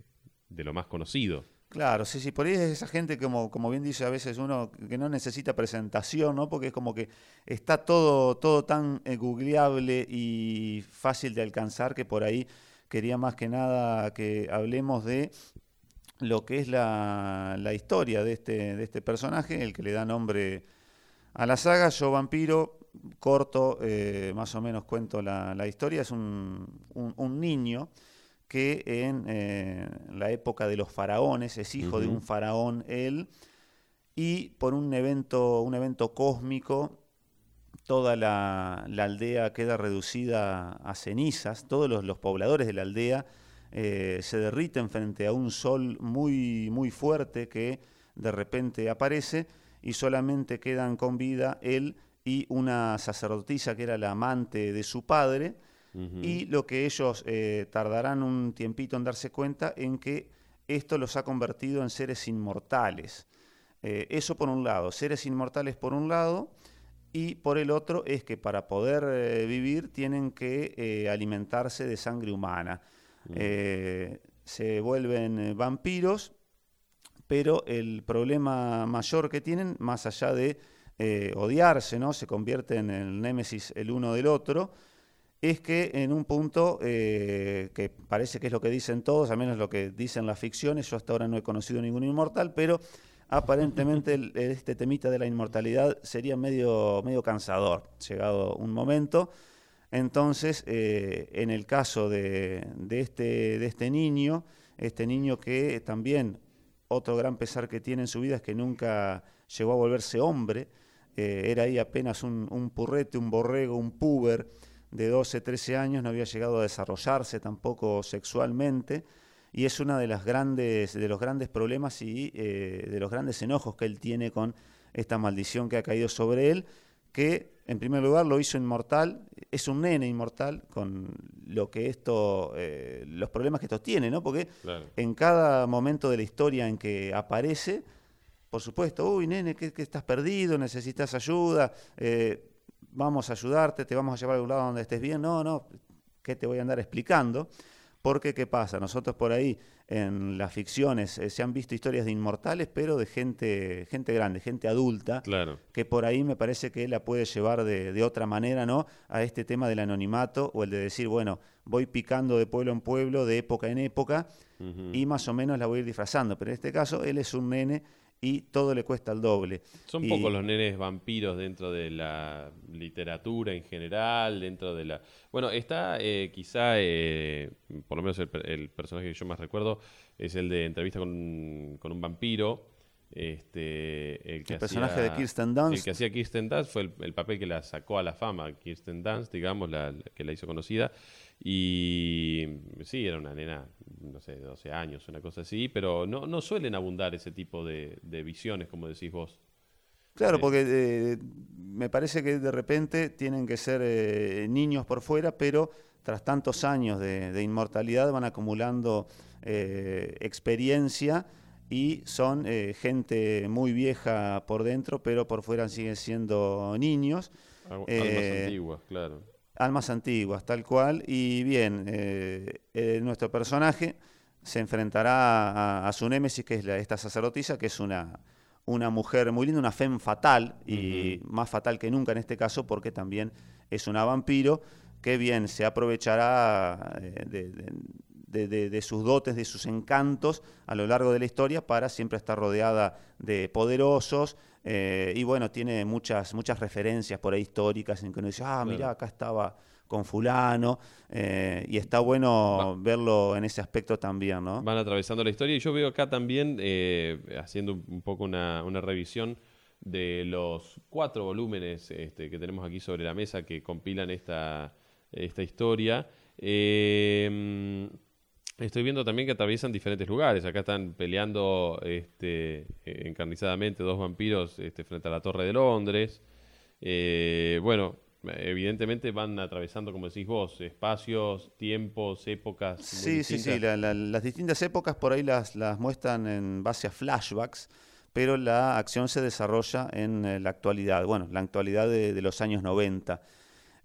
lo más conocido. Claro, sí, sí, por ahí es esa gente como, como bien dice a veces uno que no necesita presentación, ¿no? Porque es como que está todo, todo tan eh, googleable y fácil de alcanzar que por ahí quería más que nada que hablemos de lo que es la, la historia de este, de este personaje, el que le da nombre a la saga. Yo Vampiro corto, eh, más o menos cuento la, historia, es un, niño que en eh, la época de los faraones, es hijo de un faraón él, y por un evento, un evento cósmico, toda la, aldea queda reducida a cenizas, todos los, pobladores de la aldea eh, se derriten frente a un sol muy, muy fuerte que de repente aparece y solamente quedan con vida él y una sacerdotisa que era la amante de su padre, y lo que ellos eh, tardarán un tiempito en darse cuenta en que esto los ha convertido en seres inmortales. Eh, eso por un lado, seres inmortales por un lado, y por el otro es que para poder eh, vivir tienen que alimentarse de sangre humana. se vuelven vampiros, pero el problema mayor que tienen, más allá de eh, odiarse, ¿no? se convierte en el némesis el uno del otro, es que en un punto, eh, que parece que es lo que dicen todos, al menos lo que dicen las ficciones, yo hasta ahora no he conocido ningún inmortal, pero aparentemente este temita de la inmortalidad sería medio, medio cansador, llegado un momento. Entonces, eh, en el caso de, este, de este niño, este niño que también otro gran pesar que tiene en su vida es que nunca llegó a volverse hombre, eh, era ahí apenas un, purrete, un borrego, un puber de 12, 13 años, no había llegado a desarrollarse tampoco sexualmente, y es uno de, las grandes, de los grandes problemas y eh, de los grandes enojos que él tiene con esta maldición que ha caído sobre él, que en primer lugar lo hizo inmortal, es un nene inmortal con lo que esto, eh, los problemas que esto tiene, ¿no? Porque en cada momento de la historia en que aparece, por supuesto, uy, nene, que, estás perdido, necesitas ayuda, eh, vamos a ayudarte, te vamos a llevar a un lado donde estés bien. No, no, ¿qué te voy a andar explicando? Porque, ¿qué pasa? Nosotros por ahí en las ficciones eh, se han visto historias de inmortales, pero de gente, gente grande, gente adulta, claro. que por ahí me parece que la puede llevar de, otra manera, ¿no? A este tema del anonimato o el de decir, bueno, voy picando de pueblo en pueblo, de época en época, y más o menos la voy a ir disfrazando. Pero en este caso, él es un nene y todo le cuesta el doble. Son pocos los nenes vampiros dentro de la literatura en general, dentro de la... Bueno, está eh, quizá, eh, por lo menos el, personaje que yo más recuerdo, es el de entrevista con, un vampiro. Este, el, personaje de Kirsten Dunst. El que hacía Kirsten Dunst fue el, papel que la sacó a la fama, Kirsten Dunst, digamos, la, que la hizo conocida. Y sí, era una nena, no sé, de 12 años, una cosa así, pero no, no suelen abundar ese tipo de, visiones, como decís vos. Claro, porque eh, me parece que de repente tienen que ser eh, niños por fuera, pero tras tantos años de, inmortalidad van acumulando eh, experiencia y son gente muy vieja por dentro, pero por fuera siguen siendo niños. Almas Eh, antiguas, claro. Almas antiguas, tal cual. Y bien, eh, eh, nuestro personaje se enfrentará a, a su némesis, que es la- esta sacerdotisa, que es una, una mujer muy linda, una femme fatal, y más fatal que nunca en este caso, porque también es una vampiro, que bien se aprovechará eh, de- de- de sus dotes, de sus encantos a lo largo de la historia para siempre estar rodeada de poderosos. Eh, y bueno, tiene muchas, muchas referencias por ahí históricas en que uno dice, ah, Claro. mirá, acá estaba con fulano, eh, y está bueno verlo en ese aspecto también, ¿no? Van atravesando la historia y yo veo acá también, eh, haciendo un un poco una, una revisión de los cuatro volúmenes este, que tenemos aquí sobre la mesa que compilan esta, esta historia. Estoy viendo también que atraviesan diferentes lugares. Acá están peleando este, eh, encarnizadamente dos vampiros este, frente a la Torre de Londres. Eh, bueno, evidentemente van atravesando, como decís vos, espacios, tiempos, épocas. muy Sí, sí, sí. la- la- las distintas épocas por ahí las, las muestran en base a flashbacks, pero la acción se desarrolla en eh, la actualidad. Bueno, la actualidad de, de los años 90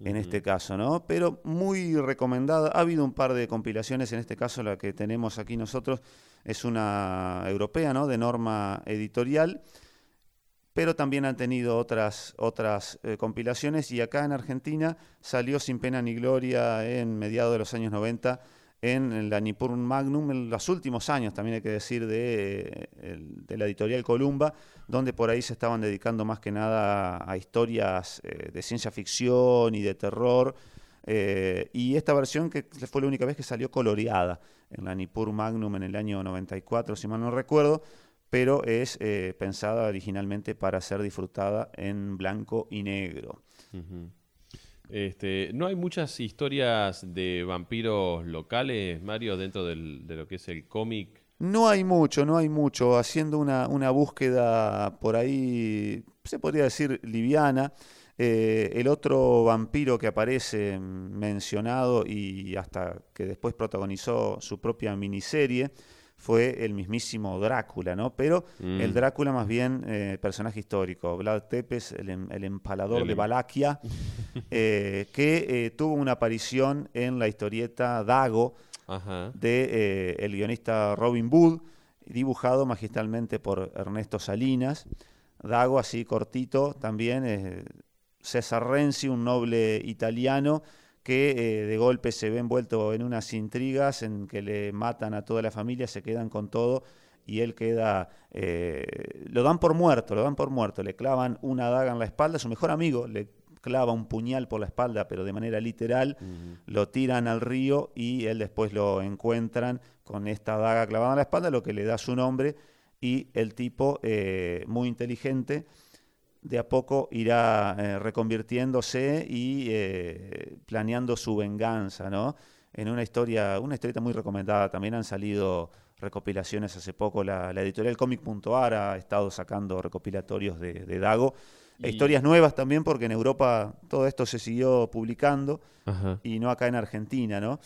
en este caso, ¿no? Pero muy recomendada. Ha habido un par de compilaciones, en este caso la que tenemos aquí nosotros es una europea, ¿no? De norma editorial pero también han tenido otras, otras eh, compilaciones y acá en Argentina salió Sin Pena ni Gloria en mediados de los años 90 en la Nippur Magnum, en los últimos años también hay que decir de, eh, de la editorial Columba, donde por ahí se estaban dedicando más que nada a, historias eh, de ciencia ficción y de terror. eh, y esta versión que fue la única vez que salió coloreada en la Nippur Magnum en el año 94, si mal no recuerdo, pero es pensada originalmente para ser disfrutada en blanco y negro. Ujú. Este, no hay muchas historias de vampiros locales, Mario, dentro de lo que es el cómic. No hay mucho, no hay mucho. Haciendo una, una búsqueda por ahí, se podría decir liviana. eh, el otro vampiro que aparece mencionado y hasta que después protagonizó su propia miniserie fue el mismísimo Drácula, ¿no? Pero Mm. el Drácula más bien eh, personaje histórico. Vlad Tepes, el, em- el empalador El de em- Valaquia, eh, que eh, tuvo una aparición en la historieta Dago, Ajá. de el guionista Robin Wood, dibujado magistralmente por Ernesto Salinas. Dago, así cortito, también César Renzi, un noble italiano que eh, de golpe se ve envuelto en unas intrigas en que le matan a toda la familia, se quedan con todo y él queda, eh, lo dan por muerto, lo dan por muerto, le clavan una daga en la espalda, su mejor amigo le clava un puñal por la espalda, pero de manera literal, lo tiran al río y él después lo encuentran con esta daga clavada en la espalda, lo que le da su nombre y el tipo, eh, muy inteligente, de a poco irá eh, reconvirtiéndose y eh, planeando su venganza, ¿no? En una historia, una historieta muy recomendada. También han salido recopilaciones hace poco. La, la editorial Comic.ar ha estado sacando recopilatorios de, de Dago. E historias nuevas también, porque en Europa todo esto se siguió publicando Ajá. y no acá en Argentina, ¿no?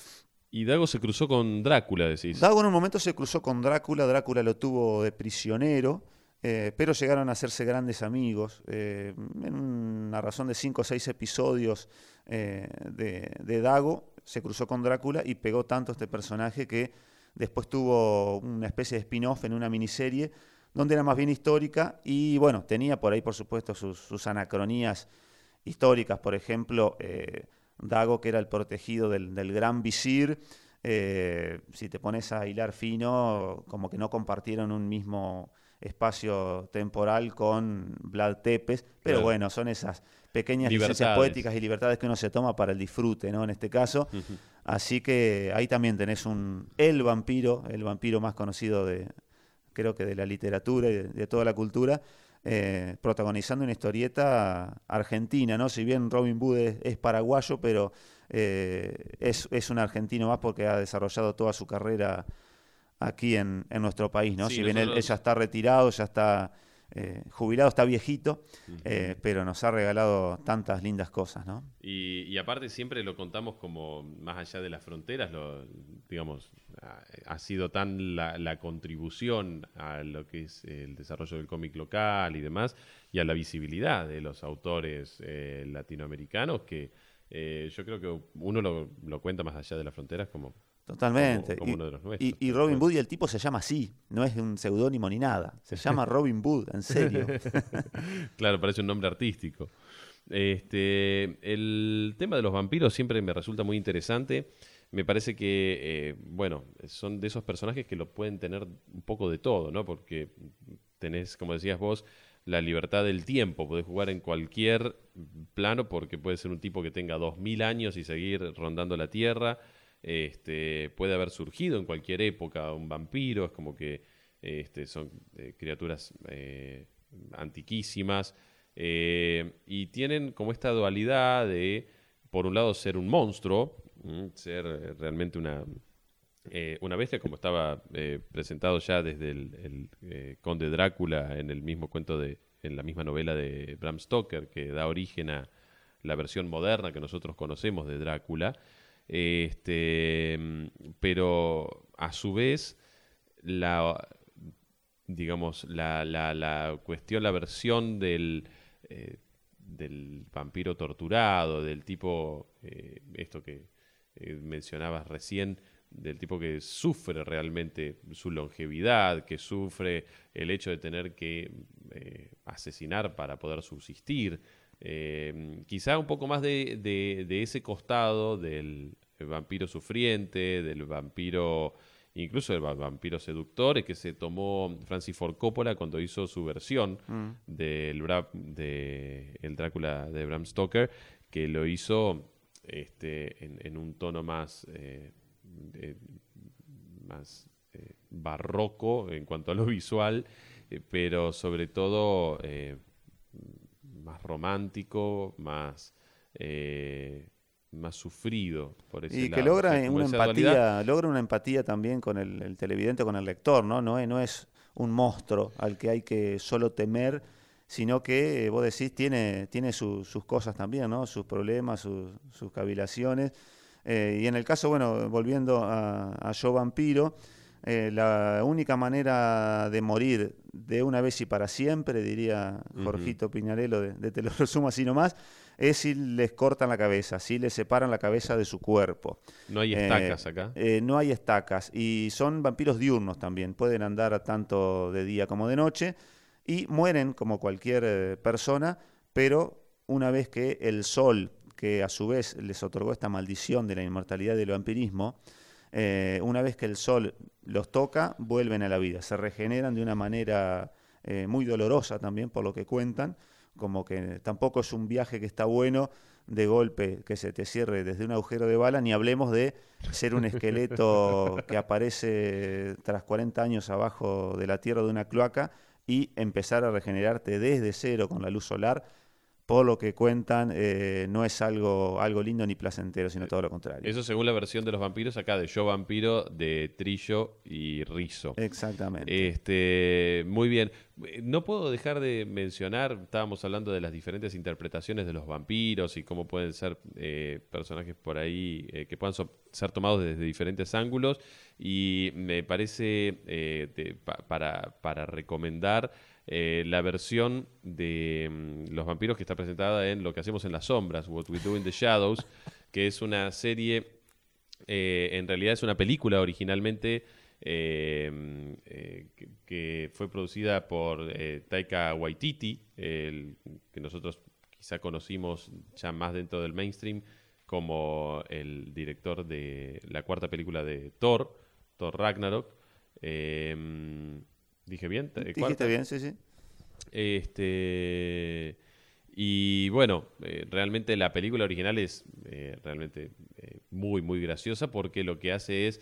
Y Dago se cruzó con Drácula, decís. Dago en un momento se cruzó con Drácula, Drácula lo tuvo de prisionero, eh, pero llegaron a hacerse grandes amigos. eh, en una razón de cinco o seis episodios eh, de, de Dago, se cruzó con Drácula y pegó tanto este personaje que después tuvo una especie de spin-off en una miniserie donde era más bien histórica y bueno, tenía por ahí por supuesto sus, sus anacronías históricas, por ejemplo, Dago que era el protegido del, del gran visir, si te pones a hilar fino, como que no compartieron un mismo espacio temporal con Vlad Tepes, pero Claro. bueno, son esas pequeñas licencias poéticas y libertades que uno se toma para el disfrute, ¿no? En este caso. Así que ahí también tenés un el vampiro, el vampiro más conocido de, creo que de la literatura y de, de toda la cultura, eh, protagonizando una historieta argentina, ¿no? Si bien Robin Hood es, es paraguayo, pero eh, es, es un argentino más porque ha desarrollado toda su carrera aquí en, en nuestro país, ¿no? Sí, si bien él, ya está retirado, ya está eh, jubilado, está viejito, eh, pero nos ha regalado tantas lindas cosas, ¿no? Y, y aparte siempre lo contamos como más allá de las fronteras, lo, digamos, ha, sido tan la, la contribución a lo que es el desarrollo del cómic local y demás, y a la visibilidad de los autores eh, latinoamericanos, que eh, yo creo que uno lo, lo cuenta más allá de las fronteras como Totalmente. Como, uno de los nuestros. y- y Robin Hood y el tipo se llama así, no es un seudónimo ni nada. Se llama Robin Hood, en serio. claro, parece un nombre artístico. Este, el tema de los vampiros siempre me resulta muy interesante. Me parece que, eh, bueno, son de esos personajes que lo pueden tener un poco de todo, ¿no? Porque tenés, como decías vos, la libertad del tiempo. Podés jugar en cualquier plano porque puede ser un tipo que tenga 2000 años y seguir rondando la Tierra. Este, puede haber surgido en cualquier época un vampiro, es como que este, son eh, criaturas eh, antiquísimas eh, y tienen como esta dualidad de, por un lado, ser un monstruo, mm, ser realmente una, una bestia, como estaba presentado ya desde el, el, Conde Drácula en el mismo cuento de, en la misma novela de Bram Stoker, que da origen a la versión moderna que nosotros conocemos de Drácula. Este, pero a su vez, la digamos, la, la, la cuestión, la versión del, eh, del vampiro torturado, del tipo, eh, esto que eh, mencionabas recién, del tipo que sufre realmente su longevidad, que sufre el hecho de tener que asesinar para poder subsistir. Eh, quizá un poco más de, de, de ese costado del vampiro sufriente, del vampiro incluso el va- vampiro seductor, que se tomó Francis Ford Coppola cuando hizo su versión Mm. del Bra- de el Drácula de Bram Stoker, que lo hizo este, en, en un tono más, eh, eh, más barroco en cuanto a lo visual, pero sobre todo más romántico, más... eh, más sufrido por ese Y que. O logra sea, una dualidad. empatía, logra una empatía también con el, el televidente, con el lector, ¿no? No es, no es un monstruo al que hay que solo temer, sino que, eh, vos decís, tiene, tiene su- sus cosas también, ¿no? Sus problemas, sus, sus cavilaciones. Eh, y en el caso, bueno, volviendo a, a Yo Vampiro, eh, la única manera de morir de una vez y para siempre, diría. Jorgito Piñarello, de, de Te lo resumo así nomás, es si les cortan la cabeza, si les separan la cabeza de su cuerpo. No hay estacas acá. eh, no hay estacas y son vampiros diurnos también, pueden andar tanto de día como de noche y mueren como cualquier eh, persona, pero una vez que el sol, que a su vez les otorgó esta maldición de la inmortalidad del vampirismo, eh, una vez que el sol los toca, vuelven a la vida, se regeneran de una manera eh, muy dolorosa también, por lo que cuentan, como que tampoco es un viaje que está bueno de golpe que se te cierre desde un agujero de bala, ni hablemos de ser un esqueleto que aparece tras 40 años abajo de la tierra de una cloaca y empezar a regenerarte desde cero con la luz solar. Por lo que cuentan, eh, no es algo, algo lindo ni placentero, sino todo lo contrario. Eso según la versión de los vampiros acá de Yo Vampiro, de Trillo y Rizo. Exactamente. Este, muy bien. Eh, No puedo dejar de mencionar, estábamos hablando de las diferentes interpretaciones de los vampiros y cómo pueden ser eh, personajes por ahí eh, que puedan so- ser tomados desde diferentes ángulos. Y me parece eh, de- pa- para, para recomendar eh, la versión de mm, los vampiros que está presentada en Lo que hacemos en las sombras, What We Do in the Shadows, que es una serie eh, en realidad es una película originalmente eh, eh, que, fue producida por Taika Waititi, que nosotros quizá conocimos ya más dentro del mainstream como el director de la cuarta película de Thor, Thor Ragnarok. Eh, ¿Dije bien? Dijiste ¿Cuarta? bien, sí, sí. Este. Y bueno, eh, realmente la película original es eh, realmente eh, muy, muy graciosa porque lo que hace es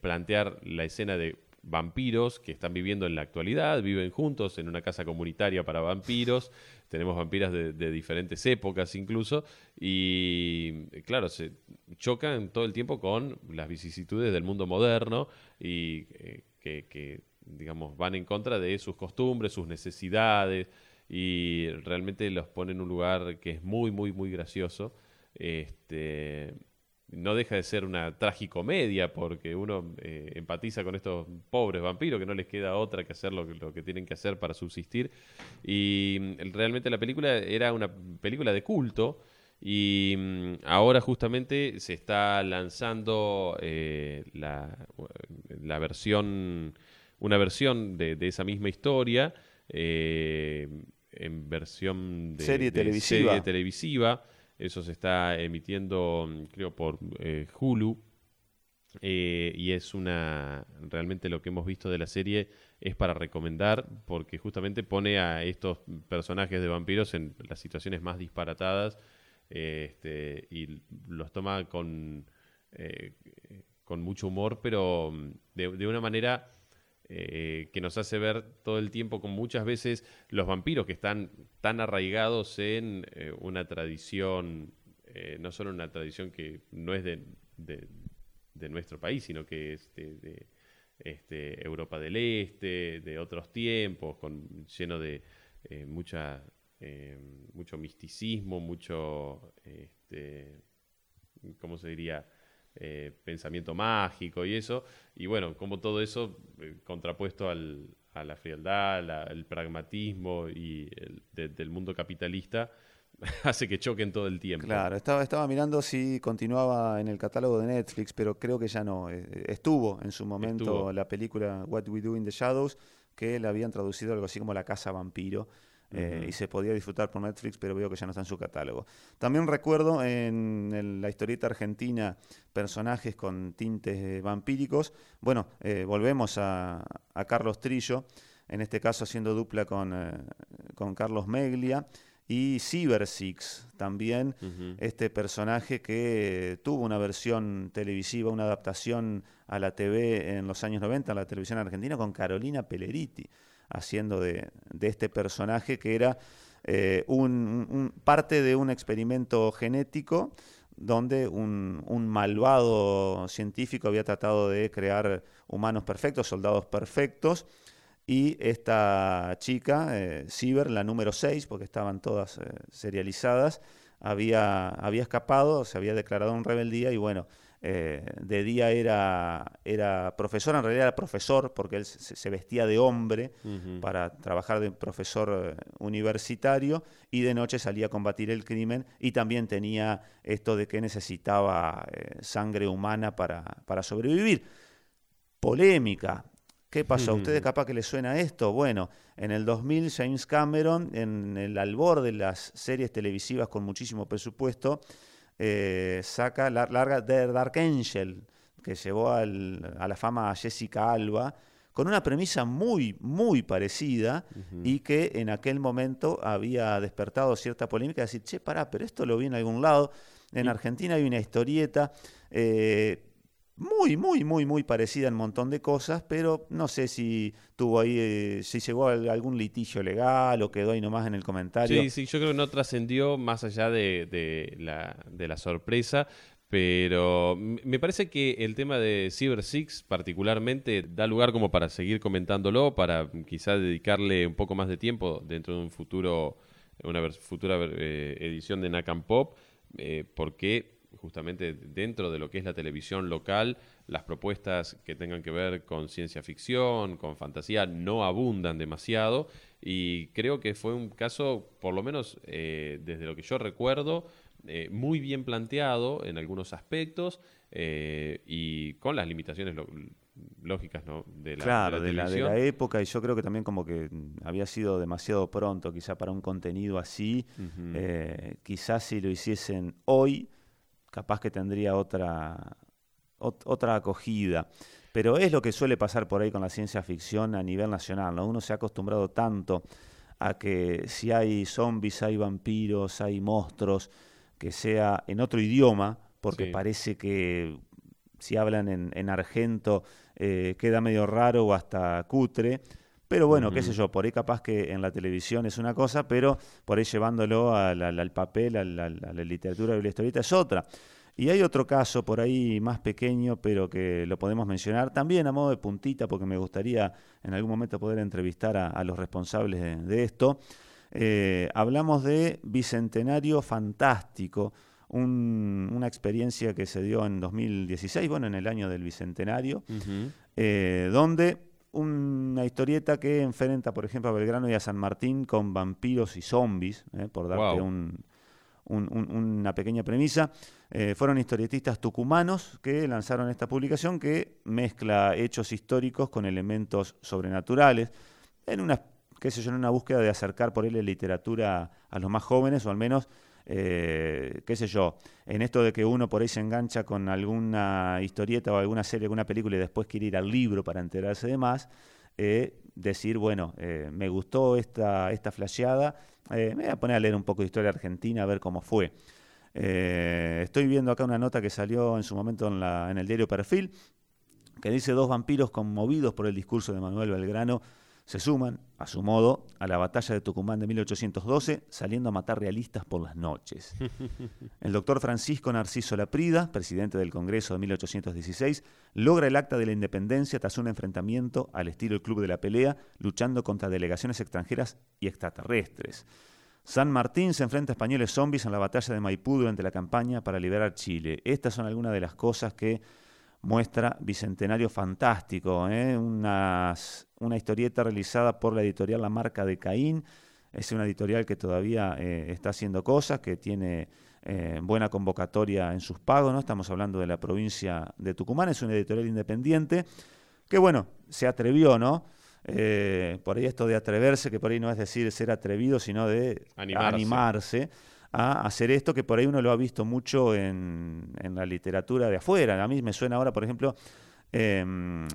plantear la escena de vampiros que están viviendo en la actualidad, viven juntos en una casa comunitaria para vampiros, tenemos vampiras de, de diferentes épocas incluso, y claro, se chocan todo el tiempo con las vicisitudes del mundo moderno y que, que digamos, van en contra de sus costumbres, sus necesidades, y realmente los pone en un lugar que es muy, muy, muy gracioso. Este, no deja de ser una tragicomedia porque uno eh, empatiza con estos pobres vampiros que no les queda otra que hacer lo que, tienen que hacer para subsistir. Y mm, realmente la película era una película de culto y mm, ahora justamente se está lanzando eh, la, versión, una versión de, de esa misma historia eh, en versión de serie, televisiva. serie televisiva. Eso se está emitiendo, creo, por eh, Hulu. Eh, y es una. Realmente lo que hemos visto de la serie es para recomendar, porque justamente pone a estos personajes de vampiros en las situaciones más disparatadas este, y los toma con, eh, con mucho humor, pero de, de una manera eh, que nos hace ver todo el tiempo con muchas veces los vampiros que están tan arraigados en eh, una tradición, eh, no solo una tradición que no es de, de, nuestro país, sino que es de, este, Europa del Este, de otros tiempos, con, lleno de mucha, mucho misticismo, mucho, este, ¿cómo se diría? Eh, pensamiento mágico y eso. Y bueno, como todo eso eh, contrapuesto al, a la frialdad, el pragmatismo y el, del mundo capitalista, hace que choquen todo el tiempo. Claro, estaba, estaba mirando si continuaba en el catálogo de Netflix, pero creo que ya no. Eh, estuvo en su momento la película What We Do in the Shadows, que la habían traducido algo así como La Casa Vampiro. Eh, y se podía disfrutar por Netflix, pero veo que ya no está en su catálogo. También recuerdo en, la historieta argentina personajes con tintes vampíricos. Bueno, eh, volvemos a, Carlos Trillo, en este caso haciendo dupla con, eh, con Carlos Meglia. Y Cyber Six, también este personaje que tuvo una versión televisiva, una adaptación a la TV en los años 90, a la televisión argentina, con Carolina Pelleriti haciendo de, este personaje que era eh, un, parte de un experimento genético donde un, malvado científico había tratado de crear humanos perfectos, soldados perfectos, y esta chica, eh, Ciber, la número 6, porque estaban todas eh, serializadas, había, había escapado, se había declarado en rebeldía y bueno, eh, de día era, era profesor, en realidad era profesor, porque él se, vestía de hombre para trabajar de profesor eh, universitario, y de noche salía a combatir el crimen, y también tenía esto de que necesitaba eh, sangre humana para, para, sobrevivir. Polémica. ¿Qué pasó? ¿A ustedes capaz que les suena esto? Bueno, en el 2000 James Cameron, en el albor de las series televisivas con muchísimo presupuesto, eh, saca, la, larga The Dark Angel, que llevó a la fama a Jessica Alba, con una premisa muy, muy parecida y que en aquel momento había despertado cierta polémica, decir, che, pará, pero esto lo vi en algún lado. En Argentina hay una historieta. Eh, muy, muy, muy, muy parecida en un montón de cosas, pero no sé si tuvo ahí, eh, si llegó a algún litigio legal o quedó ahí nomás en el comentario. Sí, sí, yo creo que no trascendió más allá de, la, de la sorpresa, pero me parece que el tema de Cyber Six particularmente da lugar como para seguir comentándolo, para quizá dedicarle un poco más de tiempo dentro de un futuro, una futura eh, edición de Nakam Pop, eh, porque justamente dentro de lo que es la televisión local, las propuestas que tengan que ver con ciencia ficción, con fantasía, no abundan demasiado. Y creo que fue un caso, por lo menos eh, desde lo que yo recuerdo, eh, muy bien planteado en algunos aspectos eh, y con las limitaciones lógicas ¿no? de, la, claro, de, la, de, la, época y yo creo que también como que había sido demasiado pronto quizá para un contenido así quizás si lo hiciesen hoy capaz que tendría otra, otra acogida. Pero es lo que suele pasar por ahí con la ciencia ficción a nivel nacional. ¿no? Uno se ha acostumbrado tanto a que si hay zombies, hay vampiros, hay monstruos, que sea en otro idioma, porque parece que si hablan en, argento eh, queda medio raro o hasta cutre. Pero bueno, qué sé yo, por ahí capaz que en la televisión es una cosa, pero por ahí llevándolo al, papel, a la, literatura y la historieta es otra. Y hay otro caso por ahí más pequeño, pero que lo podemos mencionar también a modo de puntita, porque me gustaría en algún momento poder entrevistar a, a los responsables de, de esto. Eh, hablamos de Bicentenario Fantástico, un- una experiencia que se dio en 2016, bueno, en el año del Bicentenario, eh, donde una historieta que enfrenta, por ejemplo, a Belgrano y a San Martín con vampiros y zombies, eh, por darte Wow. un- un- un- una pequeña premisa. Eh, fueron historietistas tucumanos que lanzaron esta publicación que mezcla hechos históricos con elementos sobrenaturales en una, qué sé yo, en una búsqueda de acercar por él la literatura a los más jóvenes o al menos, eh, qué sé yo, en esto de que uno por ahí se engancha con alguna historieta o alguna serie, alguna película y después quiere ir al libro para enterarse de más, eh, decir, bueno, eh, me gustó esta, esta flasheada, me voy a poner a leer un poco de historia argentina a ver cómo fue. Estoy viendo acá una nota que salió en su momento en el diario Perfil, que dice dos vampiros conmovidos por el discurso de Manuel Belgrano se suman, a su modo, a la batalla de Tucumán de 1812, saliendo a matar realistas por las noches. El doctor Francisco Narciso Laprida, presidente del Congreso de 1816, logra el acta de la independencia tras un enfrentamiento al estilo del Club de la Pelea, luchando contra delegaciones extranjeras y extraterrestres. San Martín se enfrenta a españoles zombies en la batalla de Maipú durante la campaña para liberar Chile. Estas son algunas de las cosas que muestra Bicentenario Fantástico, ¿eh? Unas- una historieta realizada por la editorial La Marca de Caín. Es una editorial que todavía eh, está haciendo cosas, que tiene eh, buena convocatoria en sus pagos, ¿no? Estamos hablando de la provincia de Tucumán, es una editorial independiente que, bueno, se atrevió, ¿no? Eh, por ahí esto de atreverse, que por ahí no es decir ser atrevido, sino de Animarse. animarse a hacer esto, que por ahí uno lo ha visto mucho en, en la literatura de afuera. A mí me suena ahora, por ejemplo, em, eh,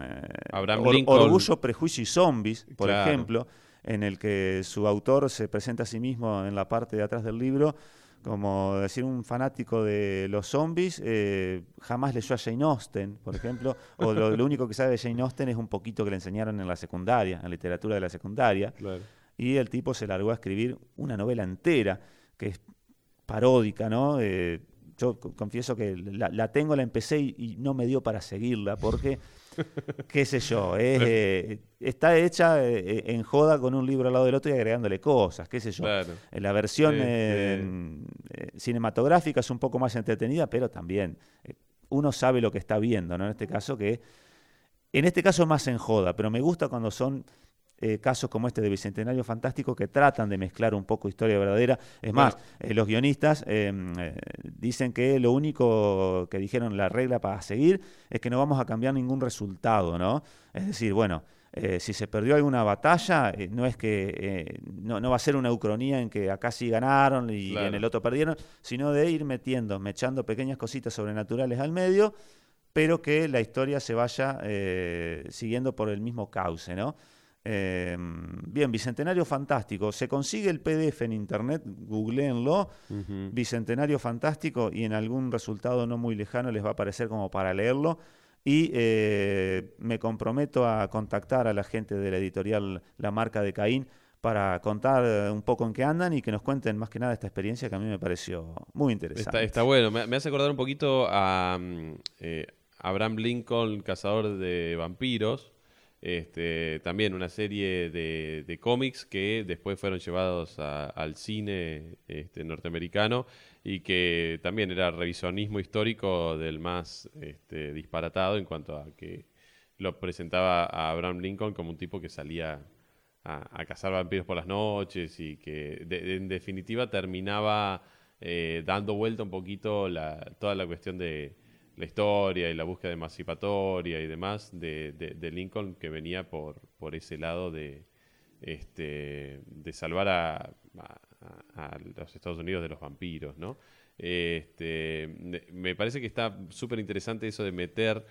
Abraham Or- Lincoln. Orgullo, Prejuicio y Zombies, por Claro. ejemplo, en el que su autor se presenta a sí mismo en la parte de atrás del libro como decir un fanático de los zombies, eh, jamás leyó a Jane Austen, por ejemplo, o lo, lo único que sabe de Jane Austen es un poquito que le enseñaron en la secundaria, en literatura de la secundaria, Claro. y el tipo se largó a escribir una novela entera, que es paródica, ¿no? Eh, yo co- confieso que la, la tengo, la empecé y, y no me dio para seguirla, porque, qué sé yo, es, eh, está hecha eh, en joda con un libro al lado del otro y agregándole cosas, qué sé yo. Claro. La versión cinematográfica es un poco más entretenida, pero también uno sabe lo que está viendo, ¿no? En este caso que, en este caso más en joda, pero me gusta cuando son eh, casos como este de Bicentenario Fantástico que tratan de mezclar un poco historia verdadera. Es más, eh, los guionistas eh, eh, dicen que lo único que dijeron, la regla para seguir, es que no vamos a cambiar ningún resultado, ¿no? Es decir, bueno, eh, si se perdió alguna batalla, eh, no es que eh, no, no va a ser una ucronía en que acá sí ganaron y Claro. en el otro perdieron, sino de ir metiendo, mechando pequeñas cositas sobrenaturales al medio, pero que la historia se vaya siguiendo por el mismo cauce, ¿no? Eh, bien, Bicentenario Fantástico. Se consigue el PDF en internet, googleenlo. Bicentenario Fantástico y en algún resultado no muy lejano les va a aparecer como para leerlo. Y eh, me comprometo a contactar a la gente de la editorial La Marca de Caín para contar eh, un poco en qué andan y que nos cuenten más que nada esta experiencia que a mí me pareció muy interesante. Está, está bueno. Me, me hace acordar un poquito a mm, eh, Abraham Lincoln, cazador de vampiros. Este, también una serie de, cómics que después fueron llevados a- al cine este, norteamericano y que también era revisionismo histórico del más este, disparatado en cuanto a que lo presentaba a Abraham Lincoln como un tipo que salía a, a cazar vampiros por las noches y que de- en definitiva terminaba eh, dando vuelta un poquito la, toda la cuestión de la historia y la búsqueda emancipatoria y demás de, de- Lincoln que venía por, por ese lado de, este, de salvar a, a- los Estados Unidos de los vampiros, ¿no? Este, me- me parece que está súper interesante eso de meter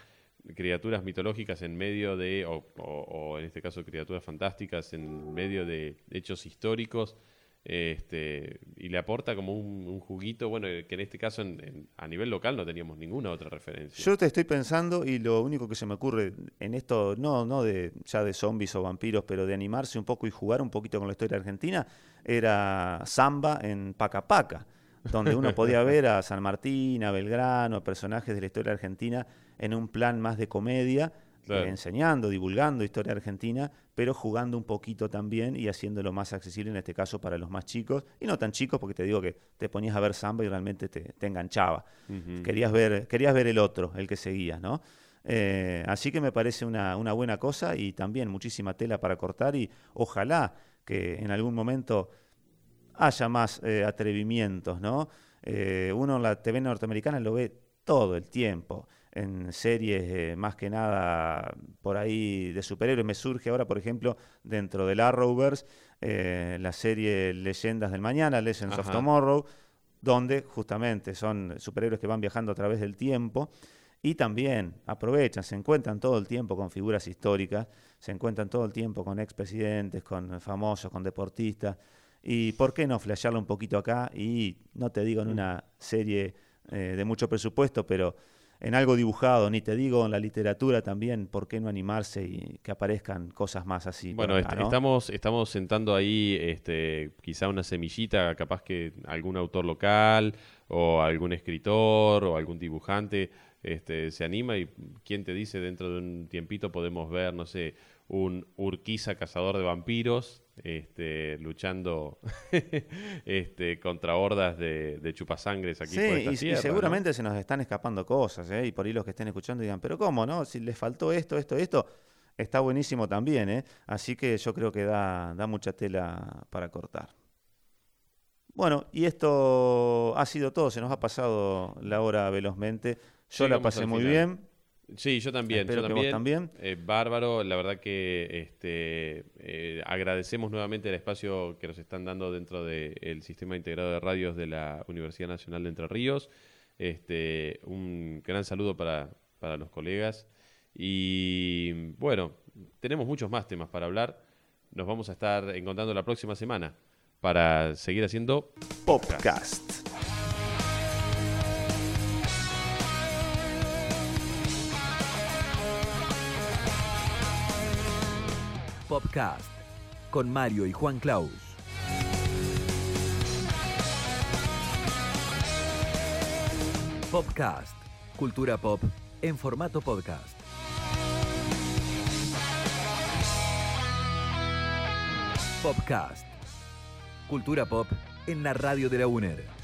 criaturas mitológicas en medio de, o, o- o en este caso criaturas fantásticas en medio de hechos históricos, este, y le aporta como un, un juguito, bueno, que en este caso en- en- a nivel local no teníamos ninguna otra referencia. Yo te estoy pensando y lo único que se me ocurre en esto, no, no de ya de zombies o vampiros, pero de animarse un poco y jugar un poquito con la historia argentina, era samba en Paca Paca. donde uno podía ver a San Martín, a Belgrano, personajes de la historia argentina en un plan más de comedia, Claro. eh, enseñando, divulgando historia argentina, pero jugando un poquito también y haciéndolo más accesible en este caso para los más chicos, y no tan chicos porque te digo que te ponías a ver samba y realmente te, te enganchaba. Querías ver, querías ver el otro, el que seguías, ¿no? Eh, así que me parece una, una buena cosa y también muchísima tela para cortar y ojalá que en algún momento haya más eh, atrevimientos, ¿no? Eh, uno en la TV norteamericana lo ve todo el tiempo, en series eh, más que nada por ahí de superhéroes. Me surge ahora, por ejemplo, dentro del Arrowverse, eh, la serie Leyendas del Mañana, Legends of. Tomorrow, donde justamente son superhéroes que van viajando a través del tiempo y también aprovechan, se encuentran todo el tiempo con figuras históricas, se encuentran todo el tiempo con expresidentes, con famosos, con deportistas. Y por qué no flashearlo un poquito acá y no te digo en una serie eh, de mucho presupuesto, pero en algo dibujado, ni te digo en la literatura también, ¿por qué no animarse y que aparezcan cosas más así? Bueno, acá, est- ¿no? estamos, estamos sentando ahí este, quizá una semillita, capaz que algún autor local o algún escritor o algún dibujante este, se anima y quién te dice dentro de un tiempito podemos ver, no sé, un Urquiza cazador de vampiros este, luchando este, contra hordas de, de chupasangres aquí Sí, por esta y, y seguramente se nos están escapando cosas, ¿eh? y por ahí los que estén escuchando digan, pero ¿cómo, no? Si les faltó esto, esto, esto, está buenísimo también, ¿eh? Así que yo creo que da, da mucha tela para cortar. Bueno, y esto ha sido todo, se nos ha pasado la hora velozmente. Yo la pasé muy final. bien. Sí, yo también. Espero yo que vos también. también. Eh, bárbaro, la verdad que este, eh, agradecemos nuevamente el espacio que nos están dando dentro del sistema integrado de radios de la Universidad Nacional de Entre Ríos. Este, un gran saludo para, para los colegas. Y bueno, tenemos muchos más temas para hablar. Nos vamos a estar encontrando la próxima semana para seguir haciendo Podcast. Popcast con Mario y Juan Claus. Popcast, cultura pop en formato podcast. Popcast, cultura pop en la radio de la UNER.